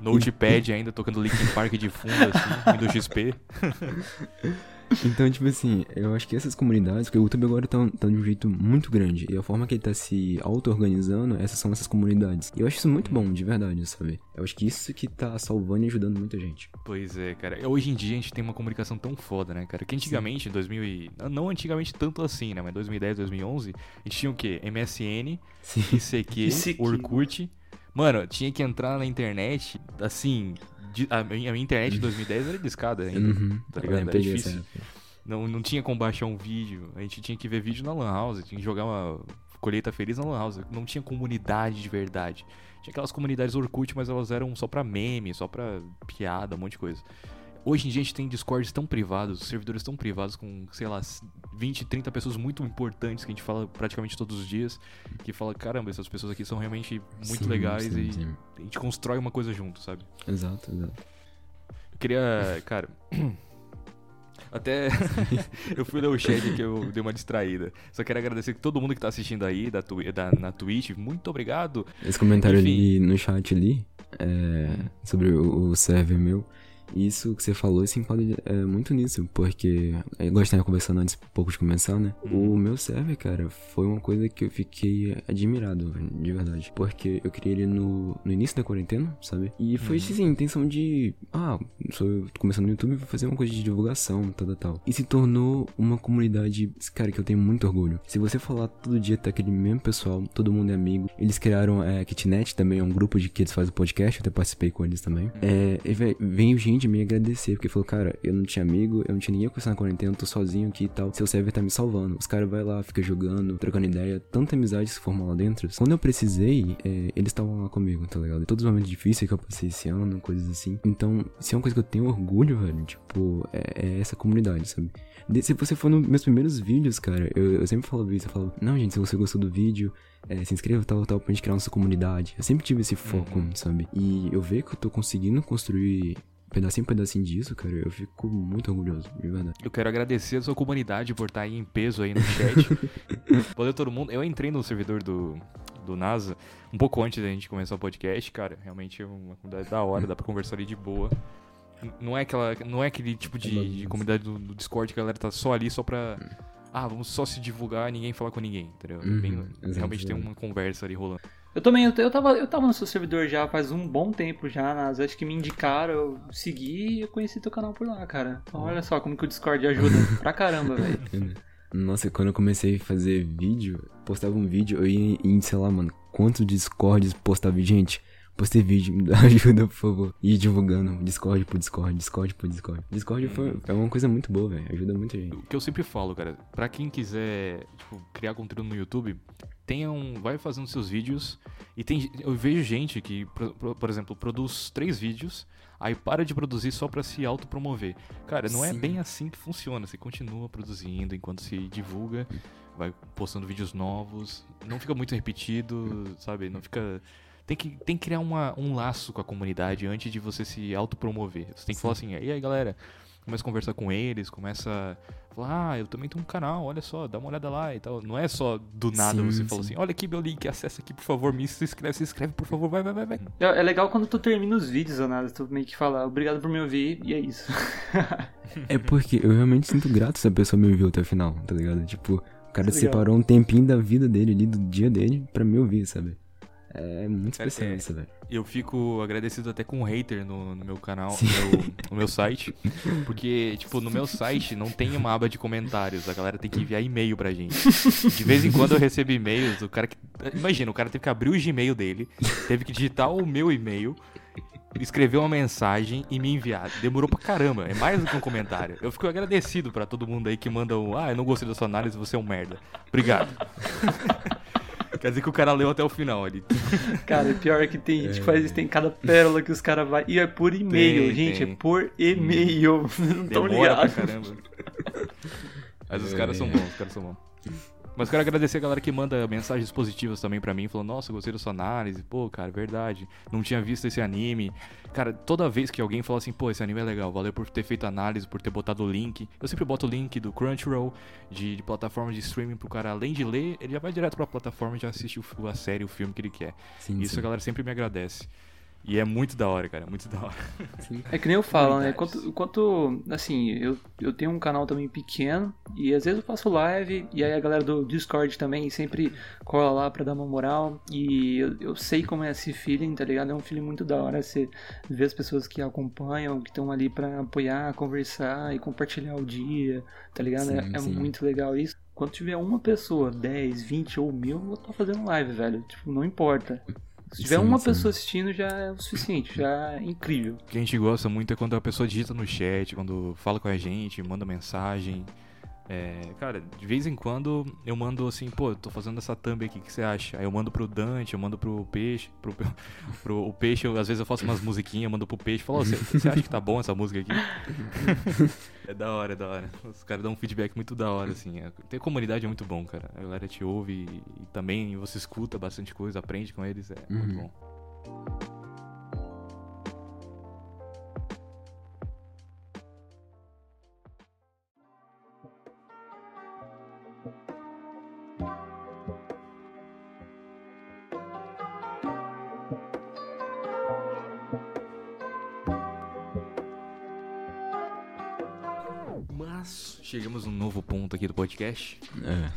Notepad ainda tocando Linkin Park de fundo, assim, Windows XP. Então, tipo assim, eu acho que essas comunidades, porque o YouTube agora tá, tá de um jeito muito grande, e a forma que ele tá se auto-organizando, essas são essas comunidades. E eu acho isso muito bom, de verdade, sabe? Eu acho que isso que tá salvando e ajudando muita gente. Pois é, cara. Hoje em dia a gente tem uma comunicação tão foda, né, cara? Que antigamente, em 2000 e... Não antigamente tanto assim, né? Mas 2010, 2011, a gente tinha o quê? MSN, Sim. ICQ, ICQ. Orkut. Mano, tinha que entrar na internet, assim... de- A minha, internet em 2010 era discada ainda, Uhum. tá ligado? Era difícil. Não, não tinha como baixar um vídeo. A gente tinha que ver vídeo na Lan House, tinha que jogar uma colheita feliz na Lan House. Não tinha comunidade de verdade. Tinha aquelas comunidades Orkut, mas elas eram só pra meme, só pra piada, um monte de coisa. Hoje em dia a gente tem discords tão privados, servidores tão privados com, sei lá, 20, 30 pessoas muito importantes que a gente fala praticamente todos os dias, que fala, caramba, essas pessoas aqui são realmente muito Sim, legais sim, e sim. a gente constrói uma coisa junto, sabe? Exato, exato. Eu queria, cara. Até eu fui ler o chat que eu dei uma distraída. Só quero agradecer todo mundo que tá assistindo aí da, twi- da- na Twitch. Muito obrigado. Esse comentário Enfim. ali no chat ali, é, sobre o, o server meu, isso que você falou se enquadra é, muito nisso, porque eu gosto de estar conversando antes pouco de começar, né? O meu server, cara, foi uma coisa que eu fiquei admirado, de verdade. Porque eu criei ele no, no início da quarentena, sabe? E foi, assim, a intenção de, ah, sou começando no YouTube, vou fazer uma coisa de divulgação, tal, tal, tal. E se tornou uma comunidade, cara, que eu tenho muito orgulho. Se você falar todo dia, tá aquele mesmo pessoal, todo mundo é amigo. Eles criaram é, Kitnet também, é um grupo de que eles fazem podcast, eu até participei com eles também. É, e, véi, veio gente me agradecer, porque falou, cara, eu não tinha amigo, eu não tinha ninguém conversando na quarentena, eu tô sozinho aqui e tal. Seu server tá me salvando. Os caras vai lá, fica jogando, trocando ideia, tanta amizade se formou lá dentro. Quando eu precisei, é, eles estavam lá comigo, tá ligado? E todos os momentos difíceis que eu passei esse ano, coisas assim. Então, se é uma coisa que eu tenho orgulho, velho, tipo, é, é essa comunidade, sabe? De- se você for nos meus primeiros vídeos, cara, eu, eu sempre falo isso, eu falo, não, gente, se você gostou do vídeo, é, se inscreva tal, tal, pra gente criar nossa comunidade. Eu sempre tive esse foco, sabe? E eu ver que eu tô conseguindo construir pedacinho pedacinho disso, cara, eu fico muito orgulhoso, de verdade. Eu quero agradecer a sua comunidade por estar aí em peso aí no chat. Valeu todo mundo. Eu entrei no servidor do, do NASA um pouco antes da gente começar o podcast, cara. Realmente é uma comunidade da hora, dá pra conversar ali de boa. Não é, aquela, não é aquele tipo de, de comunidade do, do Discord que a galera tá só ali só pra. Ah, vamos só se divulgar e ninguém falar com ninguém, entendeu? É Uhum, bem- realmente tem uma conversa ali rolando. Eu também, eu, eu, tava, eu tava no seu servidor já faz um bom tempo já, nas acho que me indicaram, eu segui e eu conheci teu canal por lá, cara. Então, olha só como que o Discord ajuda pra caramba, velho. Nossa, quando eu comecei a fazer vídeo, postava um vídeo, eu ia em, sei lá, mano, quantos Discords postava? Gente, postei vídeo, me dá ajuda, por favor. E ir divulgando Discord por Discord, Discord por Discord. Discord foi, é uma coisa muito boa, velho, ajuda muita gente. O que eu sempre falo, cara, pra quem quiser tipo, criar conteúdo no YouTube, tenha um, vai fazendo seus vídeos e tem, eu vejo gente que, pro- por exemplo, produz três vídeos, aí para de produzir só pra se autopromover. Cara, não é Sim. bem assim que funciona. Você continua produzindo enquanto se divulga, vai postando vídeos novos, não fica muito repetido, sabe? Não fica tem que, tem que criar uma, um laço com a comunidade antes de você se autopromover. Você tem que falar assim, e aí galera, começa a conversar com eles, começa a falar, ah, eu também tenho um canal, olha só, dá uma olhada lá e tal. Não é só do nada Sim, você sim. fala assim, olha aqui meu link, acessa aqui, por favor, me se inscreve, se inscreve, por favor, vai, vai, vai, vai. É é legal quando tu termina os vídeos, ou nada, tu meio que fala, obrigado por me ouvir, e é isso. É porque eu realmente sinto grato se a pessoa me ouviu até o final, tá ligado? Tipo, o cara separou um tempinho da vida dele ali, do dia dele, pra me ouvir, sabe? É muito Cara, especial é- isso, velho. Eu fico agradecido até com um hater no, no meu canal, no meu, no meu site. Porque, tipo, no meu site não tem uma aba de comentários. A galera tem que enviar e-mail pra gente. De vez em quando eu recebo e-mails, o cara que. Imagina, o cara teve que abrir o Gmail dele, teve que digitar o meu e-mail, escrever uma mensagem e me enviar. Demorou pra caramba, é mais do que um comentário. Eu fico agradecido pra todo mundo aí que manda um. Ah, eu não gostei da sua análise, você é um merda. Obrigado. Quer dizer que o cara leu até o final ali. Cara, pior é que tem gente que faz isso, tem cada pérola que os caras vai E é por e-mail, Tem, gente, tem. é por e-mail. Não tão ligados. caramba. Mas os caras são bons, os caras são bons. Mas quero agradecer a galera que manda mensagens positivas também pra mim, falando, nossa, gostei da sua análise, pô, cara, verdade, não tinha visto esse anime. Cara, toda vez que alguém fala assim, pô, esse anime é legal, valeu por ter feito a análise, por ter botado o link. Eu sempre boto o link do Crunchyroll, de, de plataforma de streaming pro cara, além de ler, ele já vai direto pra plataforma e já assiste o- a série, o filme que ele quer. Sim, Isso sim. a galera sempre me agradece. E é muito da hora, cara, muito da hora. É que nem eu falo, né? Quanto, quanto assim, eu, eu tenho um canal também pequeno e às vezes eu faço live e aí a galera do Discord também sempre cola lá pra dar uma moral e eu, eu sei como é esse feeling, tá ligado? É um feeling muito da hora você ver as pessoas que acompanham, que estão ali pra apoiar, conversar e compartilhar o dia, tá ligado? É- Sim, é sim. muito legal isso. Quando tiver uma pessoa, 10, 20 ou mil, eu vou estar fazendo live, velho. Tipo, não importa. Se tiver Sim, uma sim. pessoa assistindo, já é o suficiente, já é incrível. O que a gente gosta muito é quando a pessoa digita no chat, quando fala com a gente, manda mensagem. É, cara, de vez em quando eu mando assim, pô, eu tô fazendo essa thumb aqui, o que você acha? Aí eu mando pro Dante, eu mando pro Peixe, pro, pro o Peixe, eu, às vezes eu faço umas musiquinhas, mando pro Peixe, falo, "Ô, você você acha que tá bom essa música aqui? é da hora, é da hora. Os caras dão um feedback muito da hora, assim. É- Ter comunidade é muito bom, cara. A galera te ouve e, e também você escuta bastante coisa, aprende com eles, é muito Uhum. bom. Ponto aqui do podcast, É.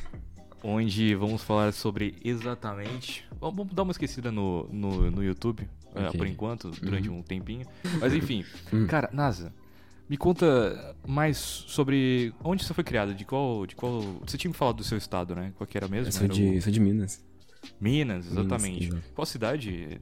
onde vamos falar sobre exatamente. Vamos dar uma esquecida no, no, no YouTube, é, Ok. por enquanto, durante um tempinho. Mas enfim, Hum. cara, NASA, me conta mais sobre onde você foi criado, de qual. De qual. Você tinha me falado do seu estado, né? Qual que era mesmo? Eu sou de, o- sou de Minas. Minas, exatamente. exato. Qual cidade?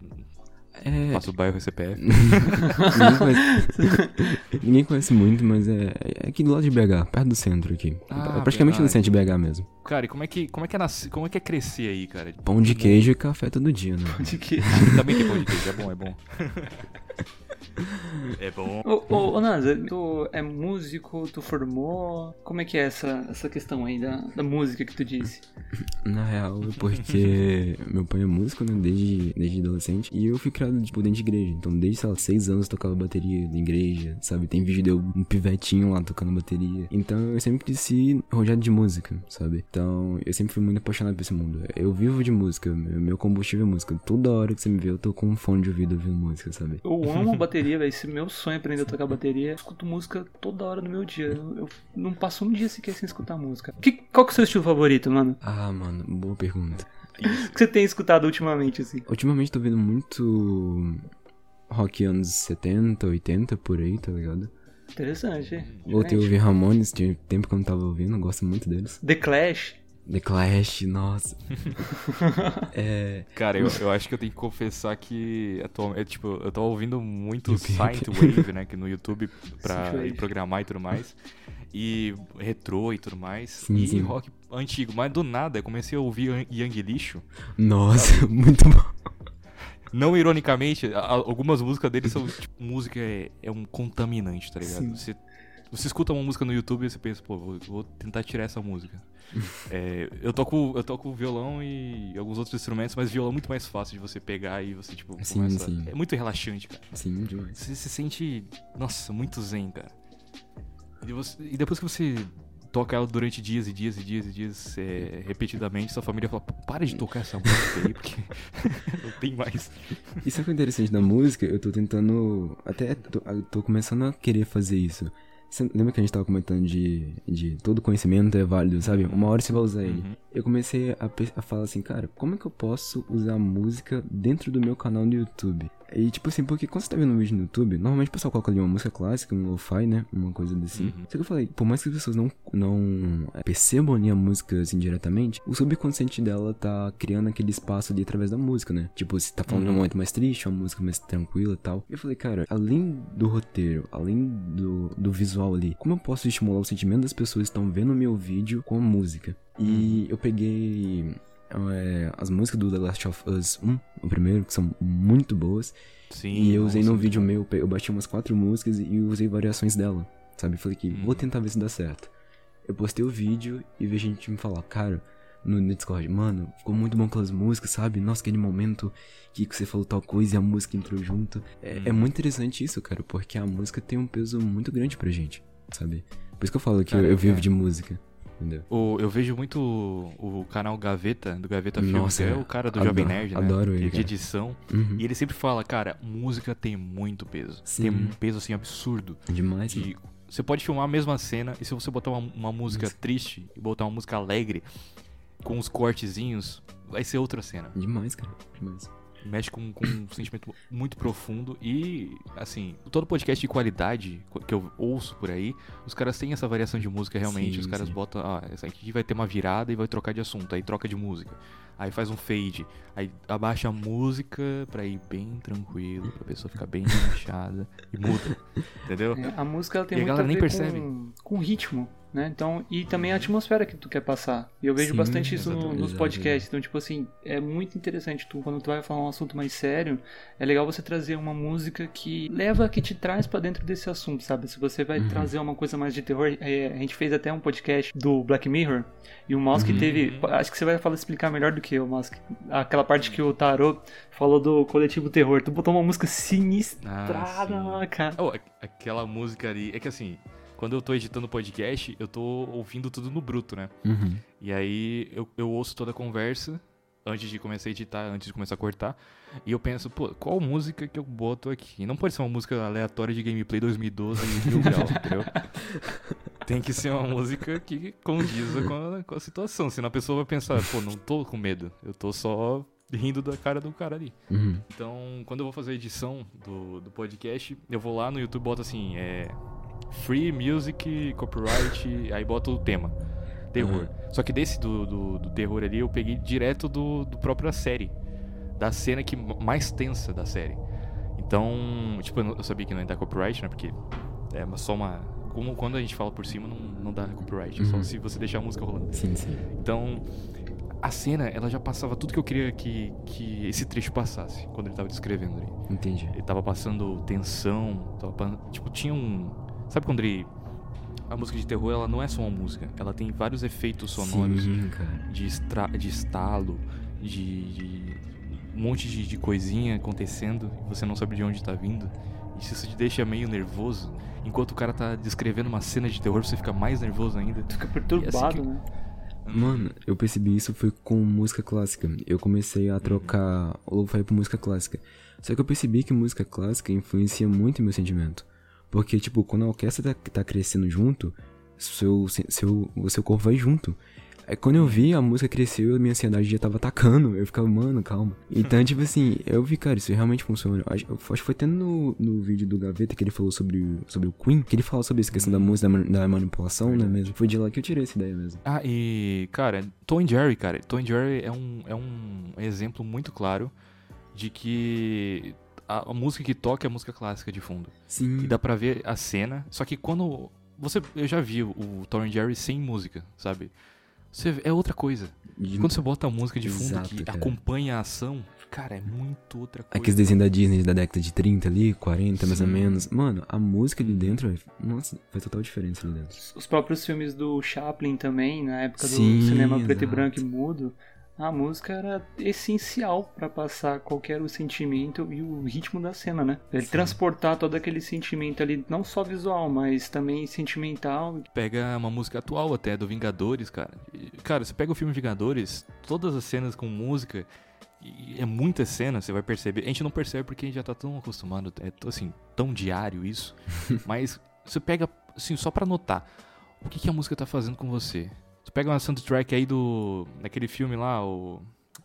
É. Passa o bairro e CPF. ninguém, conhece, ninguém conhece muito, mas é, é aqui do lado de BH, perto do centro aqui. Ah, é praticamente no centro de BH mesmo. Cara, e como é que, como é que, é, nascer, como é, que é crescer aí, cara? Pão de queijo e café todo dia, né? De que... Também tem pão de queijo, é bom, é bom. é bom. Ô, ô, ô Nasa, tu é músico, tu formou? Como é que é essa, essa questão aí da, da música que tu disse? Na real, é porque meu pai é músico, né, desde, desde adolescente. E eu fui criado, tipo, dentro de igreja. Então, desde, sei lá, seis anos eu tocava bateria na igreja, sabe? Tem vídeo de eu, um pivetinho lá tocando bateria. Então, eu sempre cresci rodeado de música, sabe? Então, eu sempre fui muito apaixonado por esse mundo. Eu vivo de música, meu, meu combustível é música. Toda hora que você me vê, eu tô com um fone de ouvido ouvindo música, sabe? Eu amo bateria, velho. Esse meu sonho é aprender a tocar bateria. Eu escuto música toda hora do meu dia. Eu, eu não passo um dia sequer sem escutar música. Que, qual que é o seu estilo favorito, mano? Ah, mano, boa pergunta. O que você tem escutado ultimamente, assim? Ultimamente tô ouvindo muito rock anos 70, 80, por aí, tá ligado? Interessante. hein? Voltei a ouvir Ramones, tinha tempo que eu não tava ouvindo, eu gosto muito deles. The Clash. The Clash, nossa. é. Cara, eu, eu acho que eu tenho que confessar que atual, é, tipo, eu tô ouvindo muito Synthwave, né, que no YouTube pra programar e tudo mais. E retrô e tudo mais. Sim, e sim. rock antigo, mas do nada eu comecei a ouvir Yang Lixo. Nossa, muito bom. Não ironicamente, algumas músicas dele são, tipo, música é, é um contaminante, tá ligado? Sim. Você, você escuta uma música no YouTube e você pensa, pô, vou, vou tentar tirar essa música. É, eu toco eu toco violão e alguns outros instrumentos, mas violão é muito mais fácil de você pegar e você, tipo, Sim, começa... sim. É muito relaxante, cara. Sim, demais. Você se sente, nossa, muito zen, cara. E, você- e depois que você toca ela durante dias e dias e dias e dias é, repetidamente, sua família fala, "Pô, para de tocar essa música aí, porque não tem mais. E sabe o que é interessante da música? Eu tô tentando. Até tô, tô começando a querer fazer isso. Você lembra que a gente tava comentando de, de todo conhecimento é válido, sabe? Uma hora você vai usar ele. Uhum. Eu comecei a, a falar assim, cara, como é que eu posso usar música dentro do meu canal no YouTube? E tipo assim, porque quando você tá vendo um vídeo no YouTube, normalmente o pessoal coloca ali uma música clássica, um lo-fi, né? Uma coisa desse. Uhum. Só que eu falei, por mais que as pessoas não, não é, percebam ali a música assim diretamente, o subconsciente dela tá criando aquele espaço ali através da música, né? Tipo, se tá falando de um Uhum. momento mais triste, uma música mais tranquila e tal. Eu falei, cara, além do roteiro, além do, do visual ali, como eu posso estimular o sentimento das pessoas que estão vendo o meu vídeo com a música? E eu peguei é, as músicas do The Last of Us 1, o primeiro, que são muito boas. Sim. E eu usei nossa, no vídeo meu, eu baixei umas quatro músicas e usei variações dela, sabe? Falei que Uhum. vou tentar ver se dá certo. Eu postei o vídeo e vi gente me falar, cara, no no Discord, mano, ficou muito bom aquelas músicas, sabe? Nossa, aquele momento que você falou tal coisa e a música entrou junto. É, é Uhum. muito interessante isso, cara, porque a música tem um peso muito grande pra gente, sabe? Por isso que eu falo que Cara, eu, eu vivo é. de música, entendeu? O- eu vejo muito o, o canal Gaveta, do Gaveta Filmes, Nossa, é o cara do adoro- Jovem Nerd, né? adoro ele, de edição. Uhum. E ele sempre fala, cara, música tem muito peso. Sim. Tem um peso, assim, absurdo. Demais, De- mano. você pode filmar a mesma cena e se você botar uma, uma música Música. triste e botar uma música alegre, com os cortezinhos, vai ser outra cena. Demais, cara. Demais. Mexe com, com um sentimento muito profundo e, assim, todo podcast de qualidade que eu ouço por aí, os caras têm essa variação de música realmente. Sim, os caras sim. botam, ah, essa aqui vai ter uma virada e vai trocar de assunto, aí troca de música. Aí faz um fade, aí abaixa a música pra ir bem tranquilo, pra pessoa ficar bem relaxada e muda, entendeu? É, a música ela tem E muito a galera nem percebe. com, com ritmo. Né? Então, e também a atmosfera que tu quer passar. E eu vejo Sim, bastante isso no- nos podcasts. Então, tipo assim, é muito interessante tu, quando tu vai falar um assunto mais sério, é legal você trazer uma música que leva, que te traz pra dentro desse assunto, sabe? Se você vai trazer uma coisa mais de terror, é, a gente fez até um podcast do Black Mirror, e o Mosk teve, acho que você vai falar, explicar melhor do que eu, Mosk. Aquela parte que o Tarot falou do coletivo terror. Tu botou uma música sinistrada Ah, cara. Oh, aquela música ali. É que assim, quando eu tô editando podcast, eu tô ouvindo tudo no bruto, né? Uhum. E aí eu, eu ouço toda a conversa antes de começar a editar, antes de começar a cortar. E eu penso, pô, qual música que eu boto aqui? Não pode ser uma música aleatória de gameplay 2012 e mil graus, entendeu? Tem que ser uma música que condiza com a, com a situação. Senão a pessoa vai pensar, pô, não tô com medo. Eu tô só rindo da cara do cara ali. Uhum. Então, quando eu vou fazer a edição do, do podcast, eu vou lá no YouTube e boto assim, é. Free Music, Copyright, aí boto o tema. Terror. Só que desse do, do, do terror ali eu peguei direto do, do própria série. Da cena que mais tensa da série. Então, tipo, eu sabia que não ia dar copyright, né? Porque é só uma. Como quando a gente fala por cima, não, não dá copyright. é Só Uhum. se você deixar a música rolando. Sim, sim. Então, a cena, ela já passava tudo que eu queria que, que esse trecho passasse, quando ele tava descrevendo ali. Entendi. Ele tava passando tensão, tava, tipo, tinha um... Sabe quando ele... A música de terror, ela não é só uma música, ela tem vários efeitos sonoros Sim, de, estra... de estalo, de, de um monte de, de coisinha acontecendo e você não sabe de onde tá vindo. E isso te deixa meio nervoso. Enquanto o cara tá descrevendo uma cena de terror, você fica mais nervoso ainda. Tu fica perturbado, que- né? Mano, eu percebi isso foi com música clássica. Eu comecei a trocar o lo-fi por música clássica. Só que eu percebi que música clássica influencia muito meu sentimento. Porque, tipo, quando a orquestra tá, tá crescendo junto, seu, seu, o seu corpo vai junto. Aí quando eu vi a música cresceu, a minha ansiedade já tava atacando. Eu ficava, mano, calma. Então, tipo assim, eu vi, cara, isso realmente funciona. Acho, acho que foi até no, no vídeo do Gaveta que ele falou sobre, o- sobre o Queen, que ele falou sobre essa questão da música, da, da manipulação, né mesmo. Foi de lá que eu tirei essa ideia mesmo. Ah, e, cara, Tom Jerry, cara. Tom Jerry é um, é um exemplo muito claro de que a, a música que toca é a música clássica de fundo. Sim. E dá pra ver a cena. Só que quando. Você, eu já vi o, o Tom and Jerry sem música, sabe? Você, é outra coisa. De- Quando você bota a música de fundo Exato, que cara. acompanha a ação, cara, é muito outra coisa. Aqueles desenhos da Disney da década de 30 ali, 40 mais ou Sim. menos. Mano, a música ali dentro, nossa, faz total diferença ali dentro. Os próprios filmes do Chaplin também, na época Sim, do cinema preto e branco e mudo, a música era essencial pra passar qualquer o sentimento e o ritmo da cena, né? Ele transportar todo aquele sentimento ali, não só visual, mas também sentimental. Pega uma música atual até, do Vingadores, cara. E, Cara, você pega o filme Vingadores, todas as cenas com música, e é muita cena, você vai perceber. A gente não percebe porque a gente já tá tão acostumado, é assim, tão diário isso. Mas você pega, assim, só pra notar, o que, que a música tá fazendo com você. Você pega uma soundtrack aí do. daquele filme lá, o.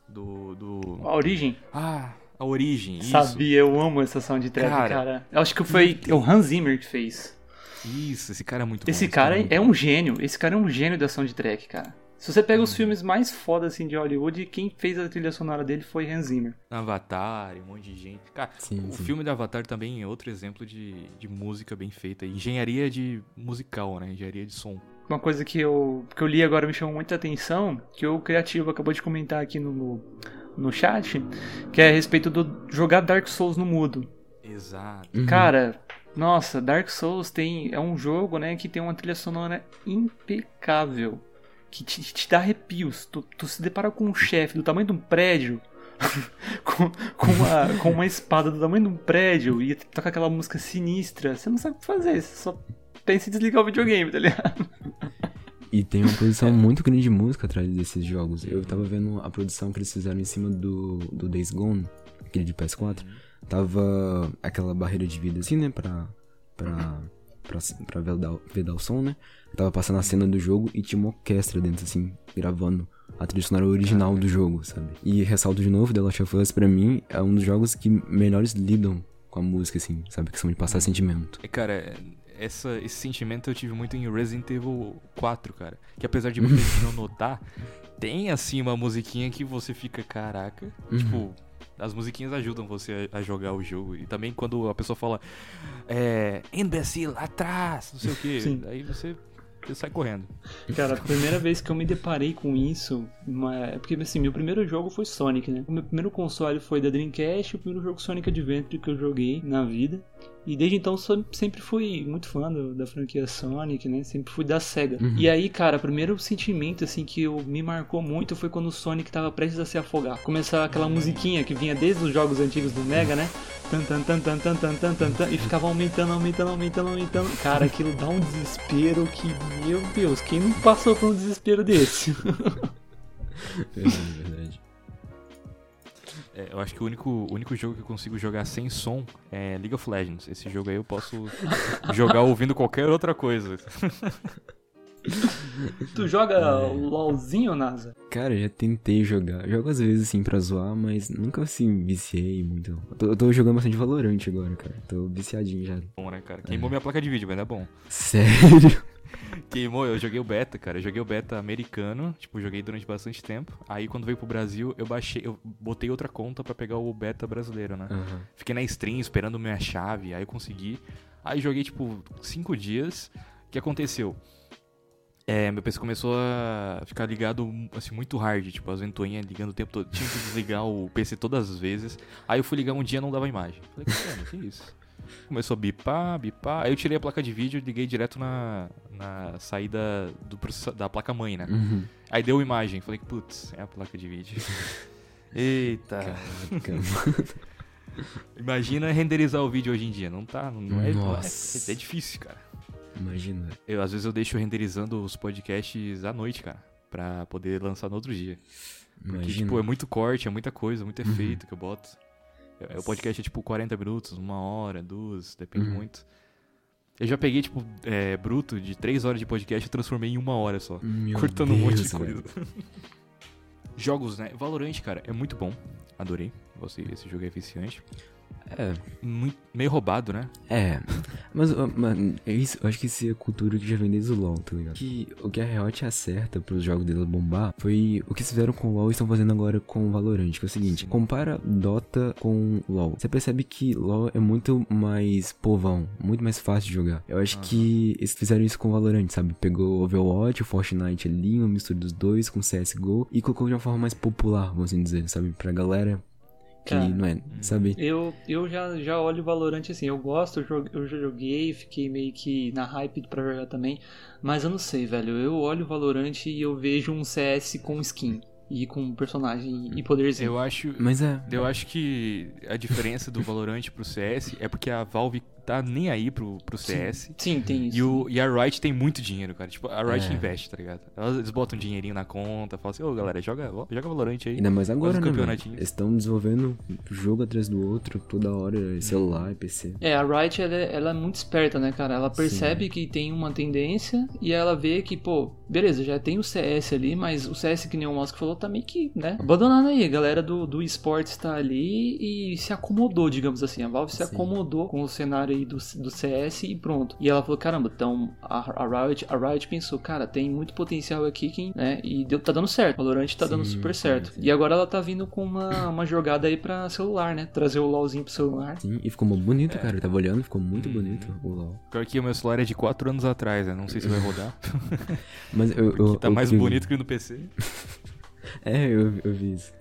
Do. do A origem, ah, a origem. Isso. sabia, eu amo essa soundtrack, Cara. cara. Eu acho que foi o Hans Zimmer que fez. Isso, esse cara é muito bom. Esse cara muito é bom. um gênio, esse cara é um gênio da soundtrack, cara. Se você pega os filmes mais foda assim de Hollywood, quem fez a trilha sonora dele foi Hans Zimmer. Avatar, um monte de gente. Cara, Sim, o sim. filme do Avatar também é outro exemplo de, de música bem feita. Engenharia de musical, né? Engenharia de som. Uma coisa que eu, que eu li agora me chamou muita atenção, que o Criativo acabou de comentar aqui no, no chat, que é a respeito do jogar Dark Souls no mudo. Exato. Uhum. Cara, nossa, Dark Souls tem é um jogo, né, que tem uma trilha sonora impecável, que te, te dá arrepios. Tu, tu se depara com um chefe do tamanho de um prédio, com, com, uma, com uma espada do tamanho de um prédio e toca aquela música sinistra, você não sabe o que fazer, você só pensa em desligar o videogame, tá ligado? E tem uma produção muito grande de música atrás desses jogos. Eu tava vendo a produção que eles fizeram em cima do, do Days Gone, aquele de PS4. Tava aquela barreira de vida assim, né, pra, pra, pra, pra vedar, vedar o som, né. Tava passando a cena do jogo e tinha uma orquestra dentro, assim, gravando a trilha sonora original do jogo, sabe. E ressalto de novo, The Last of Us, pra mim, é um dos jogos que melhores lidam com a música, assim, sabe, que são de passar sentimento. E, cara, essa, esse sentimento eu tive muito em Resident Evil 4, cara. Que apesar de muita gente não notar, tem assim uma musiquinha que você fica, caraca. Tipo, as musiquinhas ajudam você a, a jogar o jogo. E também quando a pessoa fala, é. Imbecil, atrás, não sei o que. Sim. Aí você você sai correndo. Cara, a primeira vez que eu me deparei com isso, uma- é porque assim, meu primeiro jogo foi Sonic, né? O meu primeiro console foi da Dreamcast, o primeiro jogo Sonic Adventure que eu joguei na vida. E desde então sempre fui muito fã do- da franquia Sonic, né? Sempre fui da SEGA. E aí, cara, o primeiro sentimento assim que eu, me marcou muito foi quando o Sonic tava prestes a se afogar. Começar aquela musiquinha que vinha desde os jogos antigos do Mega, né? Tan, tan, tan, tan, tan, tan, tan, tan, tan, e ficava aumentando, aumentando, aumentando, aumentando. Cara, aquilo dá um desespero que, meu Deus, quem não passou por um desespero desse? Verdade, verdade. É, eu acho que o único, o único jogo que eu consigo jogar sem som é League of Legends. Esse jogo aí eu posso jogar ouvindo qualquer outra coisa. tu joga o LOLzinho, NASA? Cara, já tentei jogar. Jogo às vezes assim pra zoar, mas nunca assim viciei muito. Eu tô, eu tô jogando bastante Valorant agora, cara. Tô viciadinho já. Bom, né, cara? Queimou minha placa de vídeo, mas é bom. Sério? Queimou, eu joguei o beta, cara. Eu joguei o beta americano, tipo, joguei durante bastante tempo. Aí quando veio pro Brasil, eu baixei, eu botei outra conta pra pegar o beta brasileiro, né? Aham. Fiquei na stream esperando minha chave, aí eu consegui. Aí joguei, tipo, cinco dias. O que aconteceu? É, meu PC começou a ficar ligado, assim, muito hard, tipo, as ventoinhas ligando o tempo todo. Tinha que desligar o PC todas as vezes. Aí eu fui ligar um dia não dava imagem. Falei, caramba, que isso? Começou a bipar, bipar. Aí eu tirei a placa de vídeo e liguei direto na, na saída do, da placa-mãe, né? Uhum. Aí deu imagem. Falei, putz, é a placa de vídeo. Eita. Caraca. Imagina renderizar o vídeo hoje em dia. Não tá, não é, é, Nossa. é difícil, cara. Imagina. Eu, às vezes eu deixo renderizando os podcasts à noite, cara. Pra poder lançar no outro dia. Porque, Imagina. tipo, é muito corte, é muita coisa, muito efeito que eu boto. É, O podcast é tipo 40 minutos, uma hora, duas, depende Uhum. muito. Eu já peguei, tipo, é, bruto de 3 horas de podcast e transformei em uma hora só. Meu cortando um monte de Deus, coisa. Jogos, né? Valorant, cara, é muito bom. Adorei. Você, esse jogo é viciante. É, Muito, meio roubado, né? é. Mas, mano, é isso, eu acho que isso é cultura que já vem desde o LoL, tá ligado? Que o que a Riot acerta pros jogos dele bombar foi o que fizeram com o LoL e estão fazendo agora com o Valorant, que é o seguinte, compara Dota com LoL. Você percebe que LoL é muito mais povão, muito mais fácil de jogar. Eu acho que eles fizeram isso com o Valorant, sabe? Pegou o Overwatch, o Fortnite ali, uma mistura dos dois com CSGO e colocou de uma forma mais popular, vamos assim dizer, sabe? Pra galera que Cara, não é, sabe? Eu, eu já, já olho o Valorant assim, eu gosto, eu, jogue- eu já joguei, fiquei meio que na hype pra jogar também, mas eu não sei, velho, eu olho o Valorant e eu vejo um CS com skin e com personagem e poderzinho. Eu acho. Mas é, Eu acho que a diferença do Valorant pro CS é porque a Valve tá nem aí pro, pro CS. Sim, tem isso. E, o, e a Riot tem muito dinheiro, cara. Tipo, a Riot É. investe, tá ligado? Elas, eles botam um dinheirinho na conta, falam assim, ô galera, joga, joga Valorant aí. Ainda mais agora, né? campeonatinho. Eles estão desenvolvendo jogo atrás do outro toda hora, celular, PC. É, a Riot ela, é- ela é muito esperta, né, cara?Ela percebe que tem uma tendência e ela vê que, pô, beleza, já tem o CS ali, mas o CS, que nem o Mosk falou, tá meio que, né, abandonado aí. A galera do, do esportes tá ali e se acomodou, digamos assim. A Valve se Sim. acomodou com o cenário aí do, do CS e pronto. E ela falou, caramba, então a, a, Riot, a Riot pensou, cara, tem muito potencial aqui, quem, né? E deu, tá dando certo. O Valorant tá dando Sim, super sim, certo. sim. E agora ela tá vindo com uma, uma jogada aí pra celular, né? Trazer o LoLzinho pro celular. Sim, e ficou muito bonito, É. cara. Eu tava olhando, ficou muito Uhum. bonito o LoL. Pior que o meu celular é de 4 anos atrás, né? Não sei se vai rodar. Mas eu. eu tá eu mais bonito que no PC. É, eu, eu vi isso.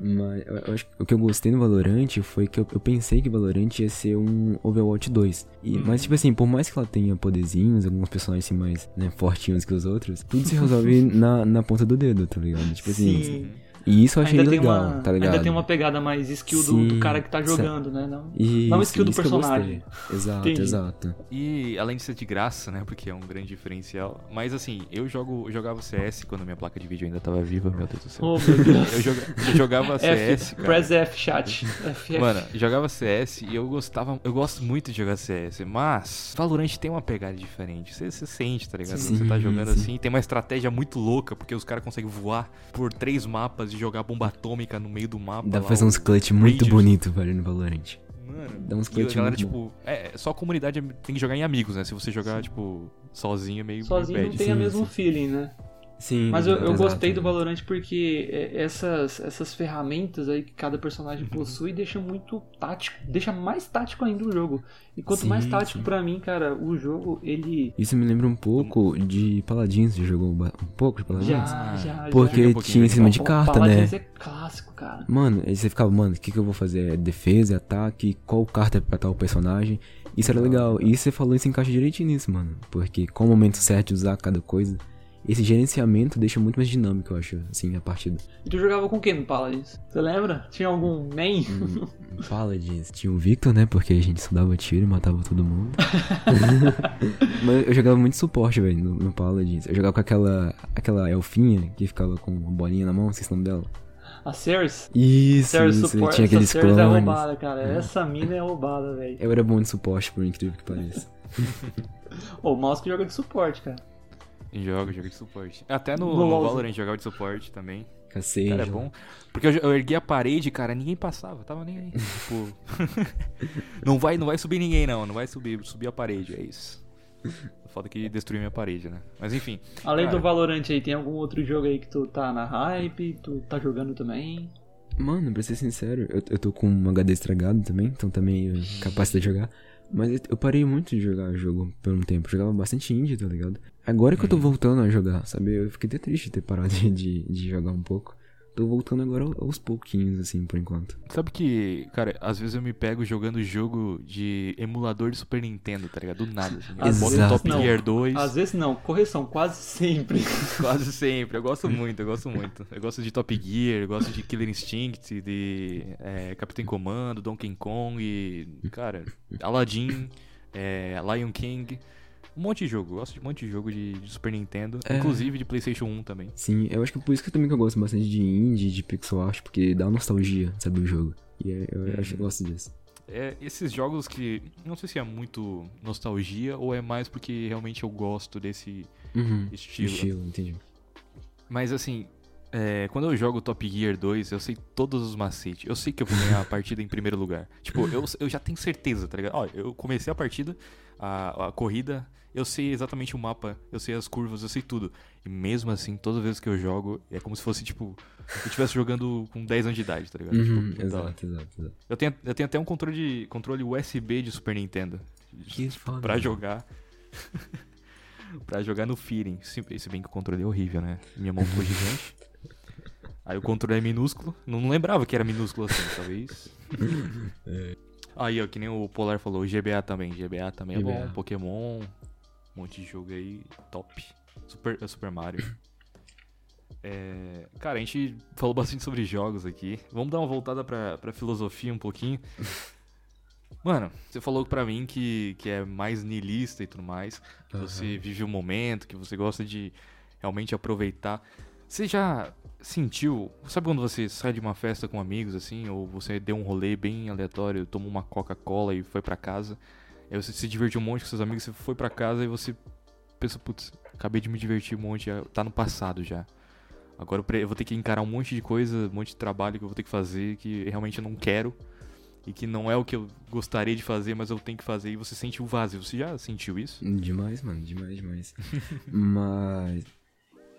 Mas eu, acho que o que eu gostei no Valorant foi que eu, eu pensei que Valorant ia ser um Overwatch 2. E, Mas, tipo assim, por mais que ela tenha poderzinhos, alguns personagens assim mais né, fortinhos que os outros, tudo se resolve na, na ponta do dedo, tá ligado? Tipo assim. Sim. E isso eu achei ainda legal, tem uma, tá ligado? Ainda tem uma pegada mais skill do, do Sim, cara que tá jogando, né? Não, Isso, não skill do personagem. Exato, Entendi. exato. E além de ser de graça, né? Porque é um grande diferencial. Mas assim, eu jogo, eu jogava CS quando minha placa de vídeo ainda tava viva, meu Deus do céu. Oh, meu Deus. Eu, joga- eu jogava CS, F, cara. press F, chat. F, Mano, eu jogava CS e eu gostava. Eu gosto muito de jogar CS, mas Valorant tem uma pegada diferente. Você, você sente, tá ligado? Sim, você tá jogando sim. assim, tem uma estratégia muito louca, porque os caras conseguem voar por três mapas e jogar bomba atômica no meio do mapa. Dá pra fazer uns clutch muito bonito, velho, no Valorant. Mano, Dá uns clutch galera, muito tipo, é, só a comunidade tem que jogar em amigos, né? Se você jogar, tipo, sozinho é meio Sozinho meio não tem a Sim, mesmo sim. feeling, né? Sim. Mas eu, eu gostei do Valorant porque é, essas, essas ferramentas aí que cada Uhum. personagem possui deixa muito tático, deixa mais tático ainda o jogo. E quanto Sim, mais tático pra mim, cara, o jogo, ele Isso me lembra um pouco de Paladins. Você jogou um pouco de Paladins? já, já, já. Porque Joguei um tinha em cima de carta, Paladins né? é clássico, cara. Mano, aí você ficava, mano, o que, que eu vou fazer? É defesa, é ataque? Qual carta é pra tal personagem? Isso era legal. E você falou isso encaixa direitinho nisso, mano. Porque com o momento certo de usar cada coisa, esse gerenciamento deixa muito mais dinâmico, eu acho, assim, a partida. E tu jogava com quem no Paladins? Você lembra? Tinha algum main? Hum. Paladins. Tinha o Victor, né? Porque a gente só dava tiro e matava todo mundo. Mas eu jogava muito suporte, velho, no, no Paladins. Eu jogava com aquela, aquela elfinha que ficava com uma bolinha na mão, esqueci o nome dela. A Ceres? Isso, Ceres isso. suporte. Tinha Essa aqueles é clones. roubada, cara. Essa mina é roubada, velho. Eu era bom de suporte, por incrível que pareça. Ô, o mouse que joga de suporte, cara. Joga, joga de suporte. Até no, No. Valorant jogava de suporte também. Cacete. Cara, é bom. Porque eu, eu ergui a parede, cara, ninguém passava, tava nem aí. tipo. não, vai, não vai subir ninguém, não. Não vai subir, subir a parede, é isso. Foda que destruiu minha parede, né? Mas enfim. Além Cara. do Valorant aí, tem algum outro jogo aí que tu tá na hype, tu tá jogando também? Mano, pra ser sincero, eu, eu tô com um HD estragado também, então tá meio capacitado de jogar. Mas eu- parei muito de jogar jogo por um tempo. Eu jogava bastante indie, tá ligado? Agora que eu tô voltando a jogar, sabe? Eu fiquei até triste de ter parado de, de jogar um pouco. Tô voltando agora aos pouquinhos, assim, por enquanto. Sabe que, cara, às vezes eu me pego jogando jogo de emulador de Super Nintendo, tá ligado? Do nada. Assim. Eu Às boto vezes Top não. Gear 2. Às vezes não, correção, quase sempre. Quase sempre, eu gosto muito, eu gosto muito. Eu gosto de Top Gear, eu gosto de Killer Instinct, de é, Capitão Comando, Donkey Kong, e, cara, Aladdin, é, Lion King. Um monte de jogo, eu gosto de um monte de jogo de, de Super Nintendo, É. inclusive de PlayStation 1 também. Sim, eu acho que é por isso que também que eu gosto bastante de indie, de pixel art, porque dá nostalgia, sabe, o jogo. E é- eu, eu acho que eu gosto disso. É, esses jogos que, não sei se é muito nostalgia ou é mais porque realmente eu gosto desse Uhum. estilo. Estilo, entendi. Mas assim, é, quando eu jogo Top Gear 2, eu sei todos os macetes. Eu sei que eu vou ganhar a partida em primeiro lugar. Tipo, eu, eu já tenho certeza, tá ligado? Ó, eu comecei a partida, a, a corrida, eu sei exatamente o mapa, eu sei as curvas, eu sei tudo. E mesmo assim, todas as vezes que eu jogo, é como se fosse, tipo, eu estivesse jogando com 10 anos de idade, tá ligado? Uhum, Tipo, exato, exato, exato. Eu tenho, eu tenho até um controle, de, controle USB de Super Nintendo. Que foda. Pra jogar. pra jogar no feeling. Se bem que o controle é horrível, né? Minha mão ficou gigante. Aí o controle é minúsculo. Não lembrava que era minúsculo assim, talvez. Aí, ó, que nem o Polar falou, o GBA também. GBA também é bom. GBA. Pokémon. Um monte de jogo aí. Top. Super, é Super Mario. É, cara, a gente falou bastante sobre jogos aqui. Vamos dar uma voltada pra, pra filosofia um pouquinho. Mano, você falou pra mim que, que é mais niilista e tudo mais, que você vive o momento, que você gosta de realmente aproveitar. Você já sentiu, sabe quando você sai de uma festa com amigos assim, ou você deu um rolê bem aleatório, tomou uma Coca-Cola e foi pra casa, aí você se divertiu um monte com seus amigos, você foi pra casa e você pensa, putz, acabei de me divertir um monte, já tá no passado já. Agora eu vou ter que encarar um monte de coisa, um monte de trabalho que eu vou ter que fazer que realmente eu não quero e que não é o que eu gostaria de fazer, mas eu tenho que fazer e você sente o vazio. Você já sentiu isso? Demais, mano, demais, demais. Mas.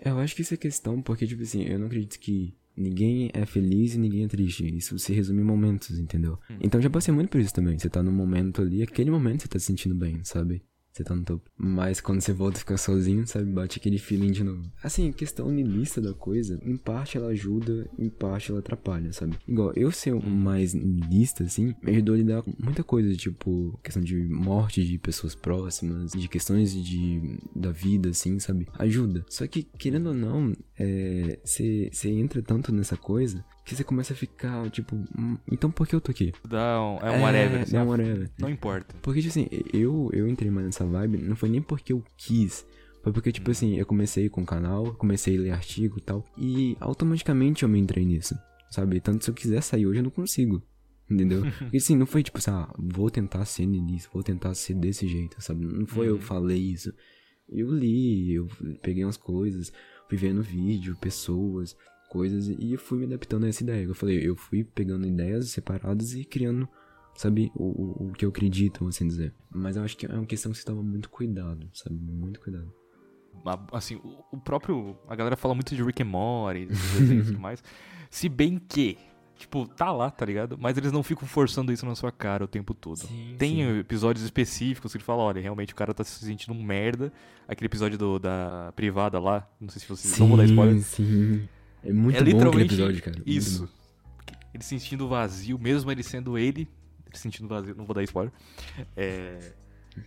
Eu acho que isso é questão, porque, tipo assim, eu não acredito que ninguém é feliz e ninguém é triste. Isso se resume em momentos, entendeu? Então já passei muito por isso também. Você tá num momento ali, aquele momento você tá se sentindo bem, sabe? Você tá no topo. Mas quando você volta e fica sozinho, sabe? Bate aquele feeling de novo. Assim, questão niilista da coisa, em parte ela ajuda, em parte ela atrapalha, sabe? Igual, eu ser mais niilista, assim, me ajudou a lidar com muita coisa, tipo, questão de morte de pessoas próximas, de questões de, da vida, assim, sabe? Ajuda. Só que, querendo ou não, é, você você entra tanto nessa coisa que você começa a ficar, tipo, "Hum, então por que eu tô aqui? Um, é um whatever. assim, É, é um whatever. Não importa. Porque, tipo assim, eu, eu entrei mais nessa vibe, não foi nem porque eu quis. Foi porque, tipo assim, eu comecei com o canal, comecei a ler artigo e tal. E automaticamente eu me entrei nisso. Sabe? Tanto se eu quiser sair hoje, eu não consigo. Entendeu? Porque assim, não foi tipo assim, ah, vou tentar ser nisso, vou tentar ser desse jeito, sabe? Não foi eu falei isso. Eu li, eu peguei umas coisas, fui vendo vídeo, pessoas, coisas, e eu fui me adaptando a essa ideia. Eu falei, eu fui pegando ideias separadas e criando sabe, o, o, que eu acredito, assim dizer. Mas eu acho que é uma questão que você toma muito cuidado, sabe, muito cuidado. assim, o, próprio. A galera fala muito de Rick and Morty, e tudo mais. Se bem que, tipo, tá lá, tá ligado? Mas eles não ficam forçando isso na sua cara o tempo todo. Tem episódios específicos que ele fala, olha, realmente o cara tá se sentindo um merda. Aquele episódio do, da privada lá, não sei se você. não vou dar spoiler. Sim. É muito é bom aquele episódio, cara. Isso. Ele se sentindo vazio, mesmo ele sendo ele, ele se sentindo vazio, não vou dar spoiler. É,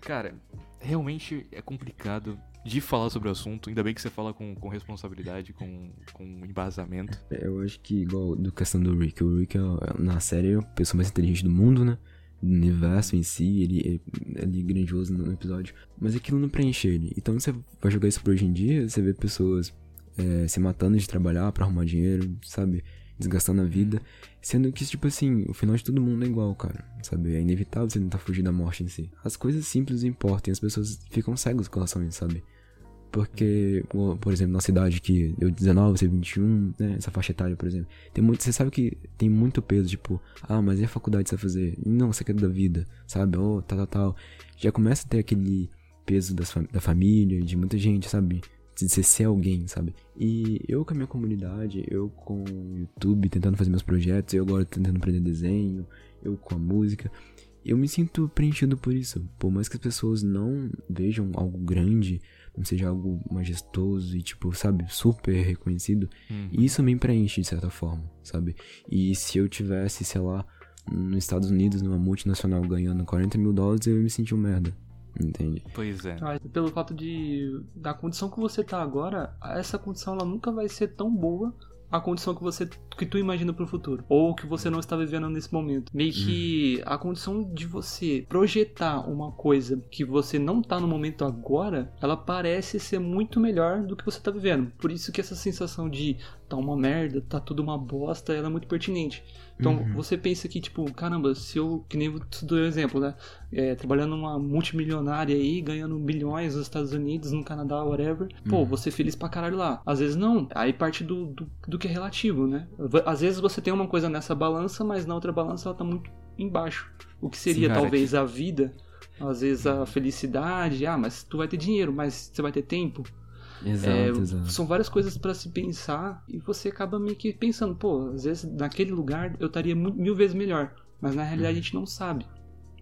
Cara, realmente é complicado de falar sobre o assunto, ainda bem que você fala com, com responsabilidade, com, com embasamento. É, Eu acho que, igual do questão do Rick, o Rick, é, na série, é a pessoa mais inteligente do mundo, né? Do universo em si, ele, ele, ele é grandioso no episódio. Mas aquilo não preenche ele. Então você vai jogar isso pra hoje em dia, você vê pessoas é, se matando de trabalhar pra arrumar dinheiro, sabe? Desgastando a vida. Sendo que, tipo assim, o final de todo mundo é igual, cara. Sabe? É inevitável você tentar fugir da morte em si. As coisas simples importam as pessoas ficam cegas com relação a isso, sabe? Porque, por exemplo, na cidade que eu 19, você 21, né? Essa faixa etária, por exemplo. Tem muito, você sabe que tem muito peso, tipo, ah, mas e a faculdade você vai fazer? Não, você quer da vida, sabe? Oh, tal, tal, tal. Já começa a ter aquele peso das da família, de muita gente, sabe? De ser alguém, sabe? E eu com a minha comunidade, eu com o YouTube tentando fazer meus projetos, eu agora tentando aprender desenho, eu com a música. Eu me sinto preenchido por isso. Por mais que as pessoas não vejam algo grande, não seja algo majestoso e, tipo, sabe, super reconhecido, e isso me preenche de certa forma, sabe? E se eu tivesse, sei lá, nos Estados Unidos, numa multinacional ganhando 40 mil dólares, eu ia me sentir um merda. Entende? Pois é. Ah, Pelo fato de da condição que você tá agora, essa condição ela nunca vai ser tão boa a condição que você que tu imagina pro futuro ou que você não está vivendo nesse momento. Meio que a condição de você projetar uma coisa que você não tá no momento agora, ela parece ser muito melhor do que você tá vivendo. Por isso que essa sensação de tá uma merda, tá tudo uma bosta, ela é muito pertinente. Então você pensa que, tipo, caramba, se eu, que nem eu te dou um exemplo, né? É, trabalhando numa multimilionária aí, ganhando bilhões nos Estados Unidos, no Canadá, whatever. Pô, você feliz pra caralho lá. Às vezes não. Aí parte do, do, do que é relativo, né? Às vezes você tem uma coisa nessa balança, mas na outra balança ela tá muito embaixo. O que seria Sim, talvez a vida, às vezes a felicidade. Ah, mas tu vai ter dinheiro, mas você vai ter tempo. Exato, É, exato. São várias coisas pra se pensar e você acaba meio que pensando, pô, às vezes naquele lugar eu estaria mil vezes melhor, mas na realidade a gente não sabe,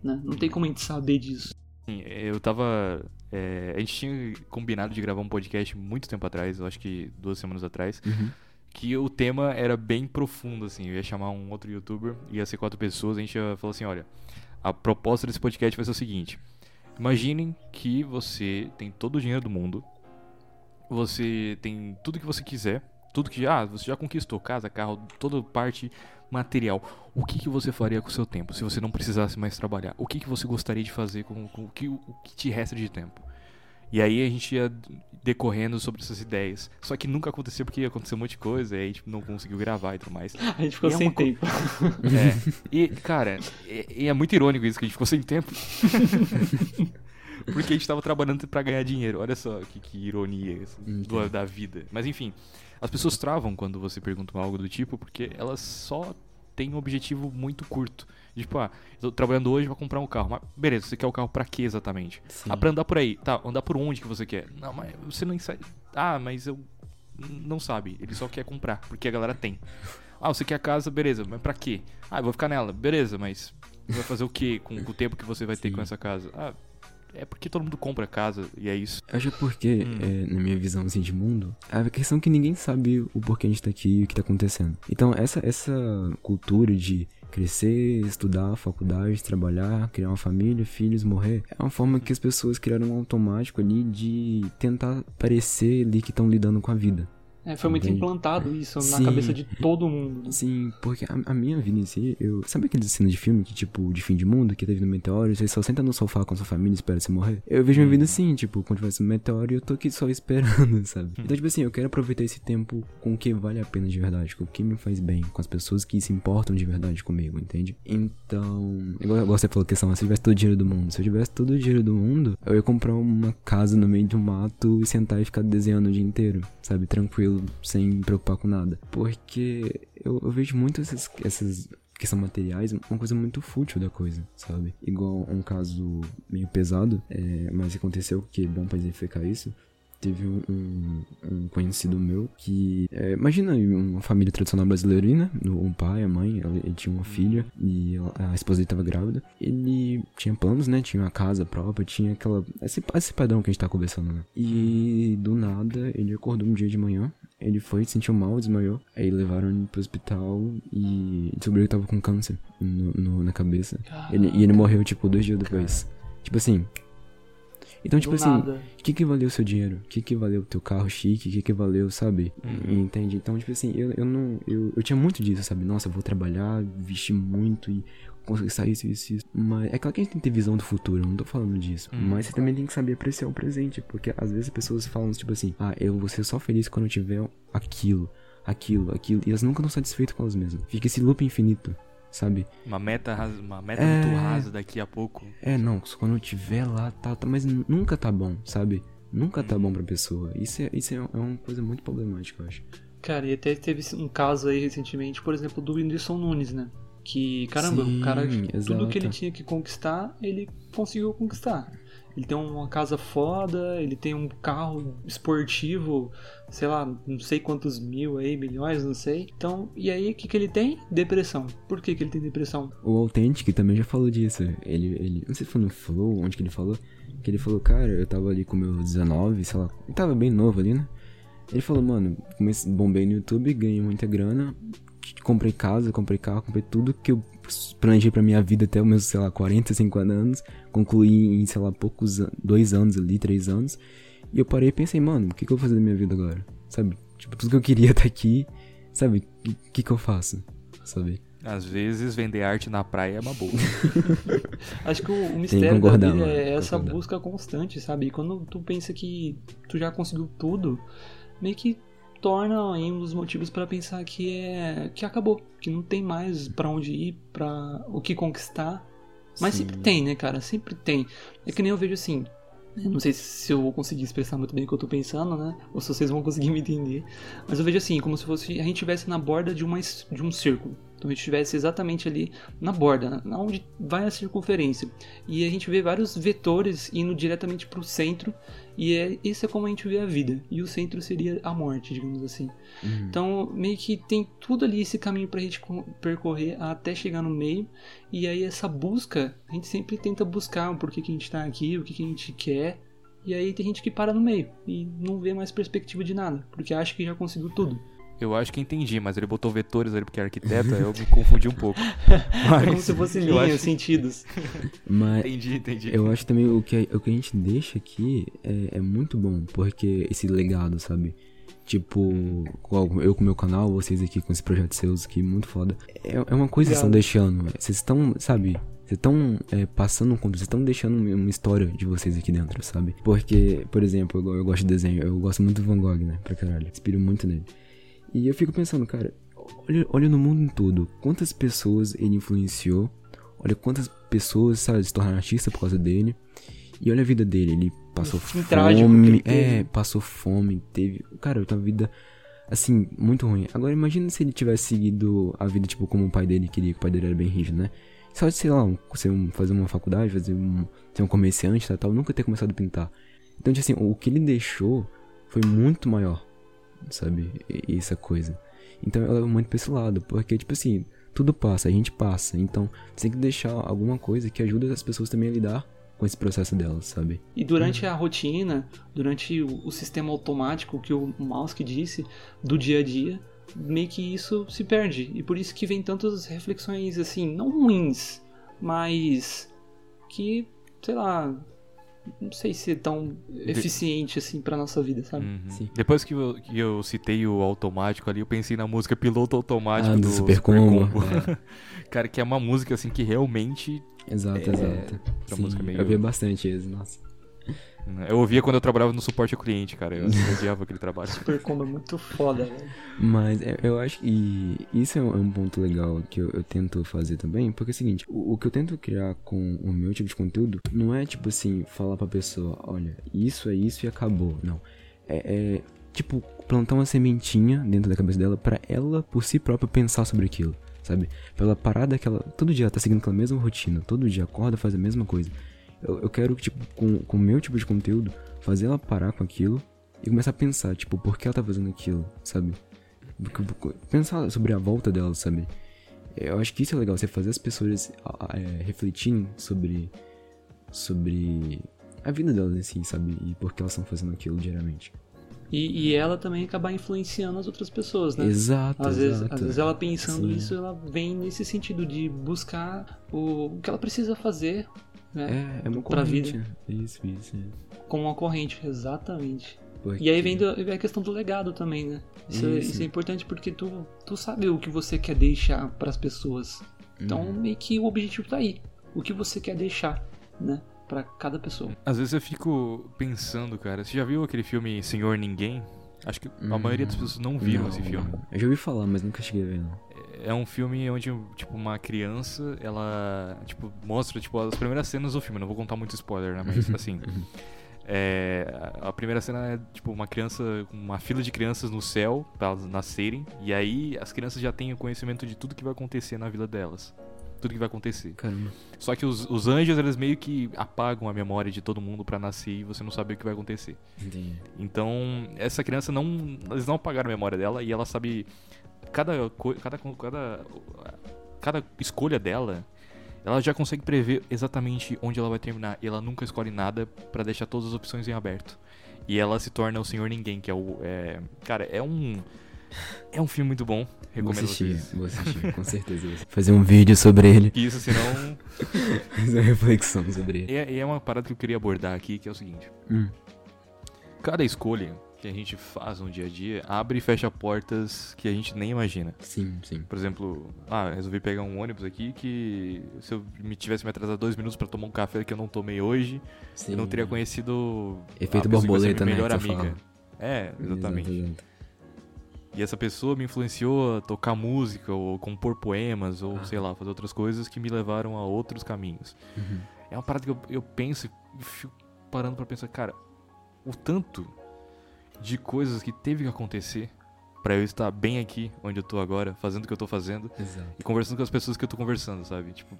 né? Não tem como a gente saber disso. Sim, Eu tava. é, a gente tinha combinado de gravar um podcast muito tempo atrás, eu acho que duas semanas atrás, Uhum. que o tema era bem profundo, assim. Eu ia chamar um outro youtuber, ia ser quatro pessoas, a gente ia falar assim: olha, a proposta desse podcast vai ser o seguinte: imaginem que você tem todo o dinheiro do mundo, você tem tudo que você quiser, tudo que ah, você já conquistou, casa, carro, toda parte material. O que, que você faria com o seu tempo se você não precisasse mais trabalhar? O que, que você gostaria de fazer com, com o, que, o que te resta de tempo? E aí a gente ia decorrendo sobre essas ideias. Só que nunca aconteceu porque aconteceu um monte de coisa, e aí a gente não conseguiu gravar e tudo mais. A gente ficou E é sem co- tempo. É. E, cara, e, e é muito irônico isso, que a gente ficou sem tempo. Porque a gente tava trabalhando pra ganhar dinheiro. Olha só que, que ironia isso, do- da vida. Mas enfim, as pessoas travam quando você pergunta algo do tipo, porque elas só têm um objetivo muito curto. Tipo, ah, eu tô trabalhando hoje pra comprar um carro. Mas beleza, você quer o carro pra quê exatamente? Sim. Ah, pra andar por aí. Tá, andar por onde que você quer? Não, mas você não sabe. Ah, mas eu. Não sabe. Ele só quer comprar, porque a galera tem. Ah, você quer a casa, beleza, mas pra quê? Ah, eu vou ficar nela, beleza, mas vai fazer o quê com, com o tempo que você vai ter Sim. com essa casa? Ah, é porque todo mundo compra casa e é isso. Acho que porque, Hum. é, na minha visão assim, de mundo, a questão é que ninguém sabe o porquê a gente tá aqui e o que tá acontecendo. Então, essa, essa cultura de crescer, estudar, faculdade, trabalhar, criar uma família, filhos, morrer, é uma forma que as pessoas criaram um automático ali de tentar parecer ali que estão lidando com a vida. É, foi muito implantado isso na Sim. cabeça de todo mundo. Sim, porque a, a minha vida em si, eu. Sabe aqueles cenas de filme que, tipo, de fim de mundo, que teve no meteoro, você só senta no sofá com a sua família e espera você morrer? Eu vejo minha vida assim, tipo, quando tivesse no meteoro eu tô aqui só esperando, sabe? Então, tipo assim, eu quero aproveitar esse tempo com o que vale a pena de verdade, com o que me faz bem, com as pessoas que se importam de verdade comigo, entende? Então, igual, você falou questão, se eu tivesse todo o dinheiro do mundo, se eu tivesse todo o dinheiro do mundo, eu ia comprar uma casa no meio de um mato e sentar e ficar desenhando o dia inteiro, sabe? Tranquilo, sem me preocupar com nada. Porque eu, eu vejo muito essas, essas que são materiais, uma coisa muito fútil da coisa, sabe? Igual um caso meio pesado, é, mas aconteceu que é bom pra exemplificar isso. teve um, um, um conhecido meu que. é, imagina uma família tradicional brasileira, né? Um pai, a mãe, ele, tinha uma filha e a esposa dele tava grávida. Ele tinha planos, né? Tinha uma casa própria, tinha aquela. Esse, esse padrão que a gente tá conversando, né? E do nada ele acordou um dia de manhã. Ele foi, se sentiu mal, desmaiou. Aí levaram ele pro hospital e descobriram que tava com câncer no, no- na cabeça. Ele- e ele morreu, tipo, dois dias depois. Tipo assim. Então, tipo Do assim, nada. o que que valeu o seu dinheiro? O que que valeu o teu carro chique? O que que valeu, sabe? Uhum. Entende? Então, tipo assim, eu, eu não... Eu, eu tinha muito disso, sabe? Nossa, eu vou trabalhar, vestir muito e conquistar isso, isso, isso. Mas é claro que a gente tem que ter visão do futuro, eu não tô falando disso. Hum. Mas você também tem que saber apreciar o presente, porque às vezes as pessoas falam, tipo assim, ah, eu vou ser só feliz quando eu tiver aquilo, aquilo, aquilo. E elas nunca estão satisfeitas com elas mesmas. Fica esse loop infinito, sabe? Uma meta, uma meta É. muito rasa daqui a pouco. É, não, quando eu tiver lá, tá, tá, mas nunca tá bom, sabe? Nunca tá Uhum. bom pra pessoa. Isso é, isso é, é uma coisa muito problemática, eu acho. Cara, e até teve um caso aí recentemente, por exemplo, do Whindersson Nunes, né? Que, caramba, Sim, o cara, tudo exato. que ele tinha que conquistar, ele conseguiu conquistar. Ele tem uma casa foda, ele tem um carro esportivo, sei lá, não sei quantos mil aí, milhões, não sei. Então, e aí o que, que ele tem? Depressão. Por que, que ele tem depressão? O Authentic também já falou disso. Ele, ele, não sei se foi no Flow, onde que ele falou. Que ele falou, cara, eu tava ali com meus 19, sei lá. Tava bem novo ali, né? Ele falou, mano, comecei, bombei no YouTube, ganhei muita grana, comprei casa, comprei carro, comprei tudo que eu planejei pra minha vida até os meus, sei lá, 40, 50 anos. Concluí em, sei lá, poucos anos, dois anos ali, três anos. E eu parei e pensei, mano, o que, que eu vou fazer da minha vida agora? Sabe? Tipo, tudo que eu queria tá aqui, sabe? O que, que eu faço? Sabe? Às vezes vender arte na praia é uma boa. Acho que o, o mistério da concordar, vida mano, é essa concordar. busca constante, sabe? E quando tu pensa que tu já conseguiu tudo, meio que torna aí um dos motivos pra pensar que é que acabou, que não tem mais pra onde ir, pra o que conquistar. Mas Sim. sempre tem, né, cara? Sempre tem. É que nem eu vejo assim. Não sei se eu vou conseguir expressar muito bem o que eu tô pensando, né? Ou se vocês vão conseguir me entender. Mas eu vejo assim, como se fosse a gente estivesse na borda de, uma, de um círculo. Então a gente estivesse exatamente ali na borda, na- onde vai a circunferência. E a gente vê vários vetores indo diretamente para o centro. E é, esse é como a gente vê a vida. E o centro seria a morte, digamos assim. Uhum. Então, meio que tem tudo ali esse caminho pra gente co- percorrer até chegar no meio. E aí, essa busca, a gente sempre tenta buscar o porquê que a gente tá aqui, o que, que a gente quer. E aí, tem gente que para no meio e não vê mais perspectiva de nada, porque acha que já conseguiu tudo. Eu acho que entendi, mas ele botou vetores ali porque é arquiteto, aí eu me confundi um pouco. Mas, é como se fossem eu linhas, acho- sentidos. Mas Entendi, entendi. eu acho também o que, o que a gente deixa aqui é, é muito bom, porque esse legado, sabe? Tipo, eu com o meu canal, vocês aqui com esse projeto seus aqui, muito foda. É, é uma coisa que vocês estão deixando. Vocês estão, sabe? Vocês estão é, passando um conto, vocês estão deixando uma história de vocês aqui dentro, sabe? Porque, por exemplo, eu, eu gosto de desenho, eu gosto muito do Van Gogh, né? Pra caralho. Inspiro muito nele. E eu fico pensando, cara, olha, olha no mundo todo, quantas pessoas ele influenciou, olha quantas pessoas, sabe, se tornaram artistas por causa dele. E olha a vida dele, ele passou trágico fome, teve. é, passou fome, teve, cara, uma vida assim, muito ruim. Agora imagina se ele tivesse seguido a vida tipo como o pai dele queria, que o pai dele era bem rígido, né? Só de, sei lá, ser um- fazer uma faculdade, fazer um, ser um comerciante, tal, tal, nunca ter começado a pintar. Então, tipo assim, o que ele deixou foi muito maior, sabe? E- Essa coisa. Então eu levo muito pra esse lado, porque, tipo assim, tudo passa, a gente passa. Então, você tem que deixar alguma coisa que ajude as pessoas também a lidar com esse processo delas, sabe? E durante a rotina, durante o, o sistema automático que o Mausk disse, do dia a dia, meio que isso se perde. E por isso que vem tantas reflexões, assim, não ruins, mas que, sei lá, não sei se é tão eficiente assim pra nossa vida, sabe? Uhum. Sim. Depois que eu, que eu citei o automático ali, eu pensei na música Piloto Automático Ah, do, do Super Combo, Combo. Cara, que é uma música assim que realmente. Exato, É, exato. essa Sim, música meio- Eu via bastante isso, nossa. Eu ouvia quando eu trabalhava no suporte ao cliente, cara. Eu odiava aquele trabalho. Super Combo é muito foda, velho. Mas é, eu acho que isso é um, é um ponto legal que eu, eu tento fazer também, porque é o seguinte, o, o que eu tento criar com o meu tipo de conteúdo não é tipo assim, falar pra pessoa, olha, isso é isso e acabou. Não. É, é, tipo plantar uma sementinha dentro da cabeça dela pra ela por si própria pensar sobre aquilo, sabe? Pra ela parar daquela. Todo dia ela tá seguindo aquela mesma rotina, todo dia acorda, faz a mesma coisa. Eu, eu quero, tipo, com com o meu tipo de conteúdo, fazer ela parar com aquilo, e começar a pensar, tipo, por que ela tá fazendo aquilo, sabe? Pensar sobre a volta dela, sabe? Eu acho que isso é legal, você fazer as pessoas é, refletirem sobre, sobre a vida delas em si, sabe? E por que elas estão fazendo aquilo diariamente. E, e, ela também acabar influenciando as outras pessoas, né? Exato, às exato. Vezes, às vezes ela pensando Sim. isso, ela vem nesse sentido de buscar o, o que ela precisa fazer, né? É, é uma pra corrente. vida. Isso, isso. Como uma corrente, exatamente. Porque- E aí vem do- vem a questão do legado também, né? Isso, é- Isso. isso é importante porque tu, tu sabe o que você quer deixar pras pessoas. Então, Uhum. meio que o objetivo tá aí. O que você quer deixar, né? Pra cada pessoa. Às vezes eu fico pensando, cara, você já viu aquele filme Senhor Ninguém? Acho que a Hum, maioria das pessoas não viram não, esse filme. não. Eu já ouvi falar, mas nunca cheguei a ver, não. É um filme onde, tipo, uma criança, ela, tipo, mostra, tipo, as primeiras cenas do filme. Não vou contar muito spoiler, né? Mas, assim, é, a primeira cena é, tipo, uma criança, uma fila de crianças no céu pra elas nascerem. E aí as crianças já têm o conhecimento de tudo que vai acontecer na vida delas. Tudo que vai acontecer. Caramba. Só que os, os anjos, eles meio que apagam a memória de todo mundo pra nascer e você não sabe o que vai acontecer. Entendi. Então, essa criança não. Eles não apagaram a memória dela e ela sabe. Cada, cada, cada, cada escolha dela, ela já consegue prever exatamente onde ela vai terminar. E ela nunca escolhe nada pra deixar todas as opções em aberto. E ela se torna o Senhor Ninguém, que é o. é- cara, é um. É um filme muito bom. Vou Recomendo assistir, vocês. vou assistir, com certeza. Fazer um vídeo sobre ele. Isso, senão. Fazer uma reflexão sobre ele. E é, e é uma parada que eu queria abordar aqui, que é o seguinte. Hum. Cada escolha que a gente faz no dia a dia abre e fecha portas que a gente nem imagina. Sim, sim. Por exemplo, ah, resolvi pegar um ônibus aqui que se eu me tivesse me atrasado dois minutos pra tomar um café que eu não tomei hoje, sim. eu não teria conhecido Efeito borboleta, minha né, melhor você amiga. É, exatamente. Exato. E essa pessoa me influenciou a tocar música ou compor poemas ou sei lá, fazer outras coisas que me levaram a outros caminhos. Uhum. É uma parada que eu, eu penso e fico parando pra pensar, cara, o tanto de coisas que teve que acontecer pra eu estar bem aqui onde eu tô agora, fazendo o que eu tô fazendo Exato. e conversando com as pessoas que eu tô conversando, sabe? Tipo,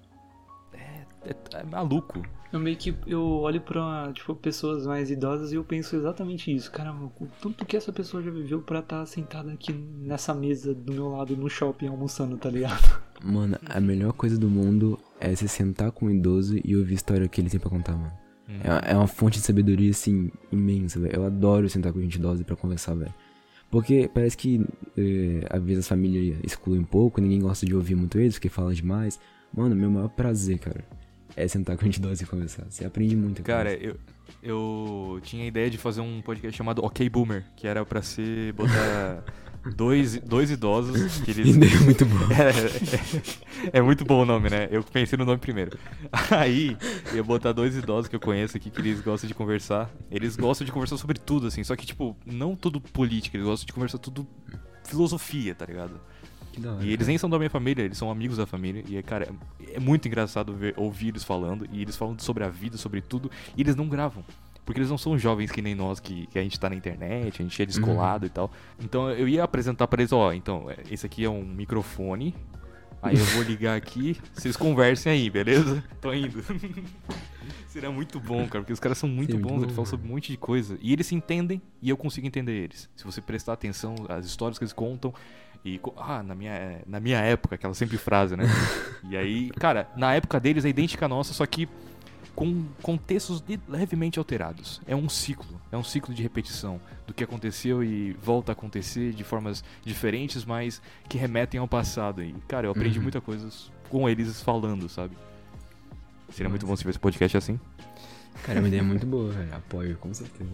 é, é, maluco. Eu meio que eu olho pra, tipo, pessoas mais idosas e eu penso exatamente isso. Caramba, o tanto que essa pessoa já viveu pra estar sentada aqui nessa mesa do meu lado no shopping almoçando, tá ligado? Mano, a melhor coisa do mundo é se sentar com um idoso e ouvir a história que ele tem pra contar, mano. Uhum. É, é uma fonte de sabedoria, assim, imensa, velho. Eu adoro sentar com gente idosa pra conversar, velho. Porque parece que, eh, às vezes, a família exclui um pouco, ninguém gosta de ouvir muito eles, porque fala demais. Mano, meu maior prazer, cara, é sentar com gente idosa e conversar. Você aprende muito. Cara, eu, eu tinha a ideia de fazer um podcast chamado Ok Boomer, que era pra ser botar dois, dois idosos que eles Ideia muito boa. É, é, é muito bom o nome, né? Eu pensei no nome primeiro. Aí, ia botar dois idosos que eu conheço aqui que eles gostam de conversar. Eles gostam de conversar sobre tudo, assim. Só que, tipo, não tudo política, eles gostam de conversar tudo filosofia, tá ligado? Hora. E eles nem são da minha família, eles são amigos da família. E, cara, é, é muito engraçado ver, ouvir eles falando. E eles falam sobre a vida, sobre tudo. E eles não gravam. Porque eles não são jovens que nem nós, que, que a gente tá na internet, a gente é descolado e tal. Então eu ia apresentar pra eles, ó, então, é, esse aqui é um microfone. Aí eu vou ligar aqui, vocês conversem aí, beleza? Tô indo. Seria muito bom, cara, porque os caras são muito muito bons, eles bom, falam sobre um monte de coisa. E eles se entendem e eu consigo entender eles. Se você prestar atenção às histórias que eles contam. E, ah, na minha, na minha época, aquela sempre frase, né? e aí, cara, na época deles é idêntica à nossa, só que com contextos levemente alterados. É um ciclo, é um ciclo de repetição do que aconteceu e volta a acontecer de formas diferentes, mas que remetem ao passado. E, cara, eu aprendi Uhum. muita coisa com eles falando, sabe? Seria muito bom se tivesse podcast assim. Cara, é uma ideia muito boa, velho. Apoio, com certeza.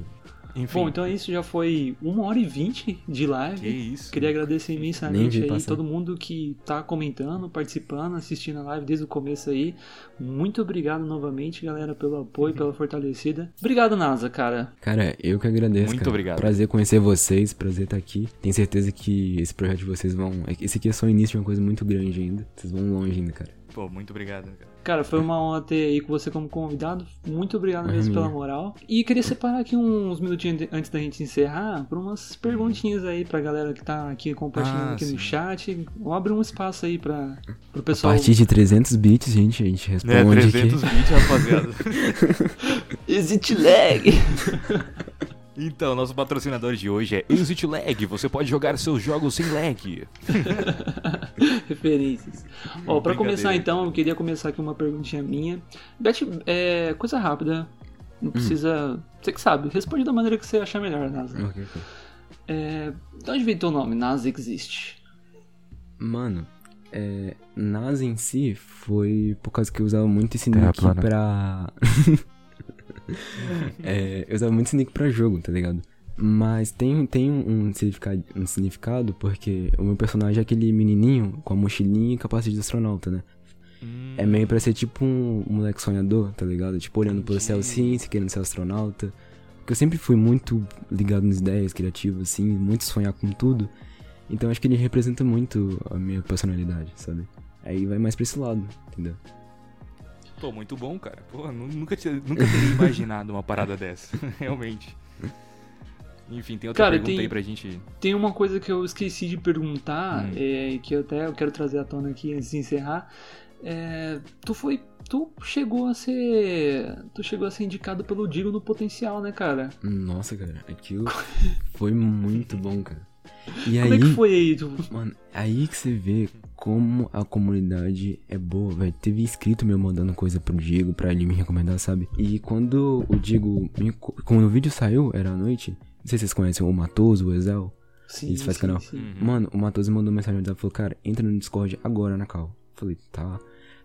Enfim, Bom, então isso já foi uma hora e vinte de live. que isso. Queria agradecer imensamente aí passar. todo mundo que tá comentando, participando, assistindo a live desde o começo aí. Muito obrigado novamente, galera, pelo apoio, pela fortalecida. Obrigado, NASA, cara. Cara, eu que agradeço. Muito cara. obrigado. Prazer conhecer vocês, prazer estar aqui. Tenho certeza que esse projeto de vocês vão. Esse aqui é só o início de uma coisa muito grande ainda. Vocês vão longe ainda, cara. Pô, muito obrigado, cara. Cara, foi uma honra ter aí com você como convidado. Muito obrigado mesmo Uhum. pela moral. E queria separar aqui uns minutinhos antes da gente encerrar por umas perguntinhas aí pra galera que tá aqui compartilhando Ah, aqui sim. no chat. Vamos abrir um espaço aí pra, pro A pessoal. partir de 300 bits, gente, a gente É, responde 300 aqui. bits, rapaziada. Exit lag! Então, nosso patrocinador de hoje é Exit Lag. Você pode jogar seus jogos sem lag. Referências. Ó, pra começar então, eu queria começar aqui uma perguntinha minha. Beth, é coisa rápida. Não precisa. Você que sabe, responde da maneira que você achar melhor, NASA. Ok, ok. É, de onde veio teu nome? NASA existe. Mano, é, NASA em si foi por causa que eu usava muito esse Terra nick plana. pra. é, eu usava muito nick pra jogo, tá ligado? Mas tem, tem um, significado, um significado porque o meu personagem é aquele menininho com a mochilinha e capacete de astronauta, né? Hum, É meio pra ser tipo um, um moleque sonhador, tá ligado? Tipo, olhando pro céu Entendi. assim, querendo ser astronauta. Porque eu sempre fui muito ligado nas ideias, criativo, assim, muito sonhar com tudo. Então acho que ele representa muito a minha personalidade, sabe? Aí vai mais pra esse lado, entendeu? Pô, muito bom, cara. Pô, nu- nunca, tinha, nunca teria imaginado uma parada dessa. Realmente. Enfim, tem outra Cara, pergunta tem- aí pra gente. Tem uma coisa que eu esqueci de perguntar, Hum. é, que eu até eu quero trazer à tona aqui antes de encerrar. É, tu foi. Tu chegou a ser. Tu chegou a ser indicado pelo Digo no potencial, né, cara? Nossa, cara, aquilo foi muito bom, cara. E Como aí, é que foi aí? Tu... mano, aí que você vê como a comunidade é boa, velho. Teve inscrito meu mandando coisa pro Diego pra ele me recomendar, sabe? E quando o Diego, me, quando o vídeo saiu, era à noite. Não sei se vocês conhecem o Matoso, o Ezel. Sim, Isso faz sim, canal. sim. Uhum. Mano, o Matoso mandou mensagem no WhatsApp e falou, cara, entra no Discord agora na cal. Falei, tá.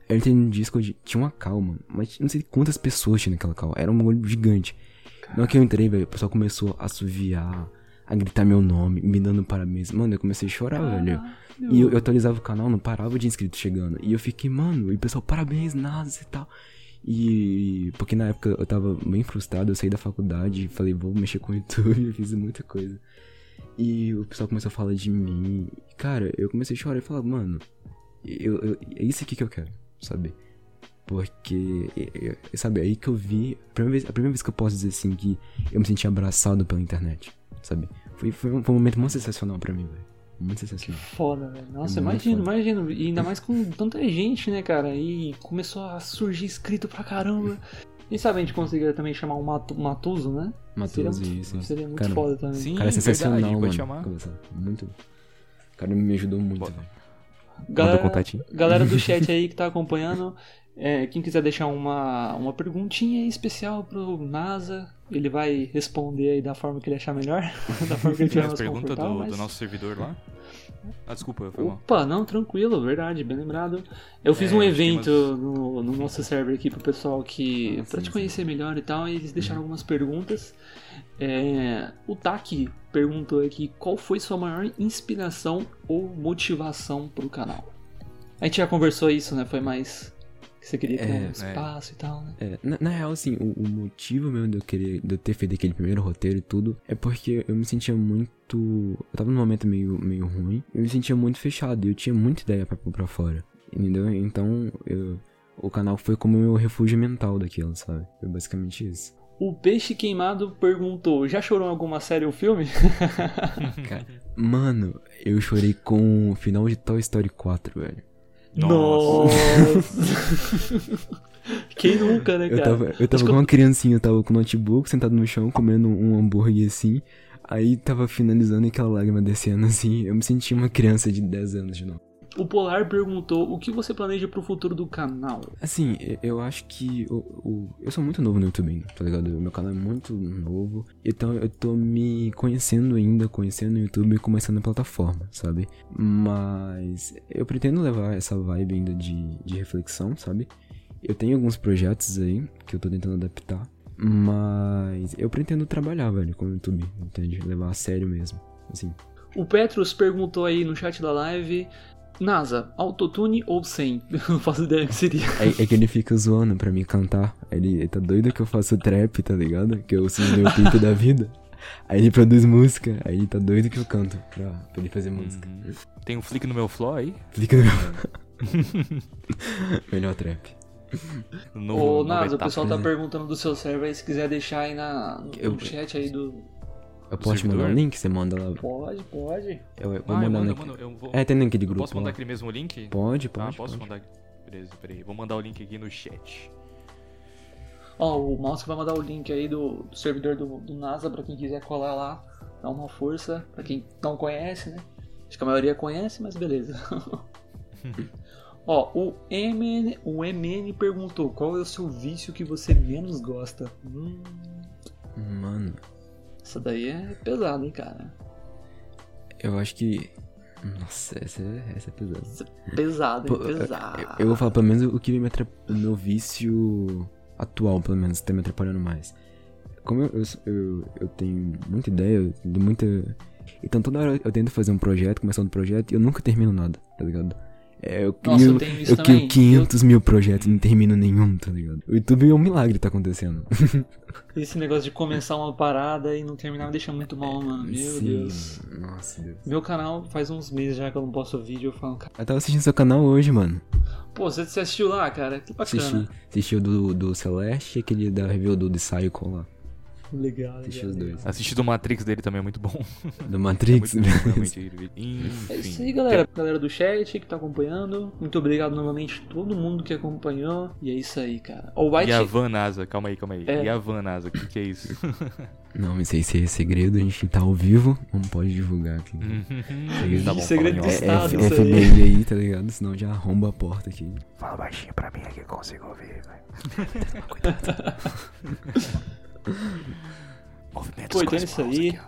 Eu entrei no Discord, tinha uma cal, mano. Mas não sei quantas pessoas tinha naquela cal. Era um bagulho gigante. Na hora que eu entrei, velho, o pessoal começou a assoviar, a gritar meu nome, me dando parabéns. Mano, eu comecei a chorar, velho. E eu, eu atualizava o canal, não parava de inscrito chegando. E eu fiquei, mano, e o pessoal, parabéns, NASA e tal. E porque na época eu tava bem frustrado, eu saí da faculdade falei, vou mexer com o YouTube, eu fiz muita coisa. E o pessoal começou a falar de mim. E, Cara, eu comecei a chorar e falar, mano, eu, eu- é isso aqui que eu quero, sabe? Porque, é- é- sabe, aí que eu vi, a primeira, vez, a primeira vez que eu posso dizer assim, que eu me senti abraçado pela internet, sabe? Foi, foi, um, foi um momento muito sensacional pra mim, velho. Muito sensacional. Foda, velho. Nossa, É imagino, foda. imagino. E ainda mais com tanta gente, né, cara? E começou a surgir inscrito pra caramba. Quem sabe a gente conseguiria também chamar um Mato, Matuso, né? Matoso seria, isso. Seria muito Cara, foda também. Sim, cara é sensacional, verdade, mano. chamar. Muito. O cara me ajudou muito, velho. Galera, contatinho. galera do chat aí que tá acompanhando, é, quem quiser deixar uma, uma perguntinha especial pro NASA, ele vai responder aí da forma que ele achar melhor, da forma que ele tiver mais confortável. do, mas- do nosso servidor lá? Ah, desculpa, foi mal. Opa, não, tranquilo, verdade, bem lembrado. Eu fiz É, um evento umas- no, no nosso server aqui pro pessoal que. Ah, pra sim, te sim. conhecer melhor e tal, e eles deixaram algumas perguntas. É, o Taki perguntou aqui qual foi sua maior inspiração ou motivação pro canal. A gente já conversou isso, né? Foi mais. Que você queria criar É, um espaço e tal, né? É, na, na real, assim, o, o motivo mesmo de eu querer, de eu ter feito aquele primeiro roteiro e tudo, é porque eu me sentia muito. Eu tava num momento meio, meio ruim, eu me sentia muito fechado, e eu tinha muita ideia pra pôr pra fora. Entendeu? Então, eu, o canal foi como o meu refúgio mental daquilo, sabe? Foi basicamente isso. O Peixe Queimado perguntou: já chorou em alguma série ou filme? Cara, mano, eu chorei com o final de Toy Story 4, velho. Nossa. Nossa. Quem nunca, né, cara? Eu tava, eu tava com uma criancinha, eu tava com o notebook sentado no chão, comendo um hambúrguer assim. Aí tava finalizando e aquela lágrima descendo assim. Eu me senti uma criança de 10 anos de novo. O Polar perguntou o que você planeja pro futuro do canal. Assim, eu- acho que o, o- eu sou muito novo no YouTube tá ligado? Meu canal é muito novo. Então eu tô me conhecendo ainda, conhecendo o YouTube e começando a plataforma, sabe? Mas eu pretendo levar essa vibe ainda de, de reflexão, sabe? Eu tenho alguns projetos aí que eu tô tentando adaptar. Mas eu pretendo trabalhar, velho, com o YouTube, entende? Levar a sério mesmo. Assim. O Petrus perguntou aí no chat da live: NASA, autotune ou sem? Eu não faço ideia do que seria. É, é que ele fica zoando pra mim cantar. Ele, ele tá doido que eu faço trap, tá ligado? Que eu sou o meu pico da vida. Aí ele produz música, aí ele tá doido que eu canto pra, pra ele fazer música. Uhum. Tem um flick no meu flow aí? Fica no meu... Melhor trap. No, Ô, NASA, o pessoal tá né? perguntando do seu server aí, se quiser deixar aí na, no, Eu- no chat aí do. Eu posso te mandar servidor? um link? Você manda lá. Pode, pode. Eu, eu vou Ah, eu mandar mando, no eu mando, eu vou... É, tem link de eu grupo. posso mandar lá. aquele mesmo link? Pode, pode. ah, posso pode. mandar. Beleza, peraí. Vou mandar o link aqui no chat. Ó, o Mouse vai mandar o link aí do, do servidor do, do NASA pra quem quiser colar lá. Dá uma força pra quem não conhece, né? Acho que a maioria conhece, mas beleza. Ó, o MN, o MN perguntou qual é o seu vício que você menos gosta. Hum, Mano, essa daí é pesada, hein, cara? eu acho que. Nossa, essa é, essa é pesada. Essa é pesada, Pô? Pesada. Eu, eu vou falar pelo menos o que me atrap... meu vício atual, pelo menos, tá me atrapalhando mais. Como eu, eu, eu, eu tenho muita ideia, de muita. Então toda hora eu tento fazer um projeto, começar um projeto e eu nunca termino nada, tá ligado? É, eu Nossa, crio, eu tenho isso eu também. crio 500 mil projetos e não termino nenhum, tá ligado? O YouTube é um milagre que tá acontecendo. Esse negócio de começar uma parada e não terminar me deixa muito mal, mano. Meu Sim. Deus. Nossa, Deus. Meu canal faz uns meses já que eu não posto vídeo. Eu falo, cara, Eu tava assistindo seu canal hoje, mano. pô, você, assistiu lá, cara? Que bacana. Assisti, assisti o do, do Celeste e aquele da review do Psycho lá. Legal, Assisti legal. os dois. Assistir do Matrix dele também é muito bom. Do É Matrix. muito bom, realmente. É isso aí, galera. Galera do chat que tá acompanhando. Muito obrigado novamente a todo mundo que acompanhou. E é isso aí, cara. O White. E a Van NASA, calma aí, calma aí. É. E a Van NASA, o que, que é isso? Não, isso aí isso aí é segredo, a gente tá ao vivo, não pode divulgar aqui. Segredo. tá bom, Segredo do. É, Estado, isso aí. FBI aí, tá ligado? Senão já arromba a porta aqui. Fala baixinho pra mim que eu consigo ouvir, velho. Movimentos Pô, então é as isso aí.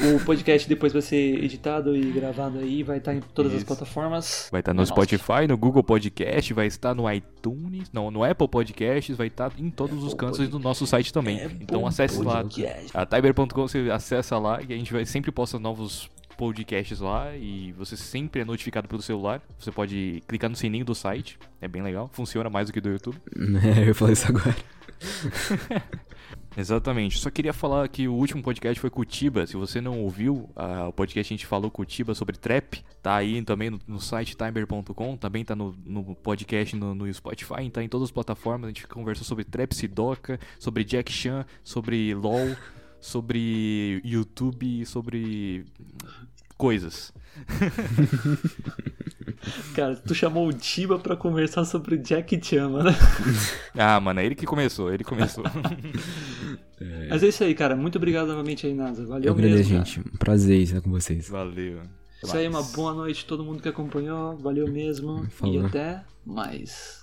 O podcast depois vai ser editado e gravado aí. Vai estar em todas as Isso. plataformas. Vai estar no Nossa. Spotify, no Google Podcast, vai estar no iTunes, não, no Apple Podcasts, vai estar em todos os Apple cantos do nosso site também. É então acesse lá. podcast. A Tiber.com você acessa lá e a gente vai sempre posta novos podcasts lá e você sempre é notificado pelo celular. Você pode clicar no sininho do site, é bem legal, funciona mais do que do YouTube. É, eu falei isso agora. Exatamente. Só queria falar que o último podcast foi Cutiba. Se você não ouviu, ah, o podcast a gente falou Cutiba sobre trap. Tá aí também no, no site timer.com. Também tá no, no podcast no, no Spotify. Tá em todas as plataformas. A gente conversou sobre trap Sidoca, sobre Jack Chan, sobre LOL, sobre YouTube, sobre coisas. Cara, tu chamou o Tiba pra conversar sobre Jack Chan, mano. Ah, mano, é ele que começou, ele começou. Mas é isso aí, cara. Muito obrigado novamente aí, NASA. Valeu Eu agradeço, mesmo, cara. gente. Um prazer estar com vocês. Valeu. Até Isso aí, uma mais. boa noite a todo mundo que acompanhou. Valeu mesmo. E Falou. até mais.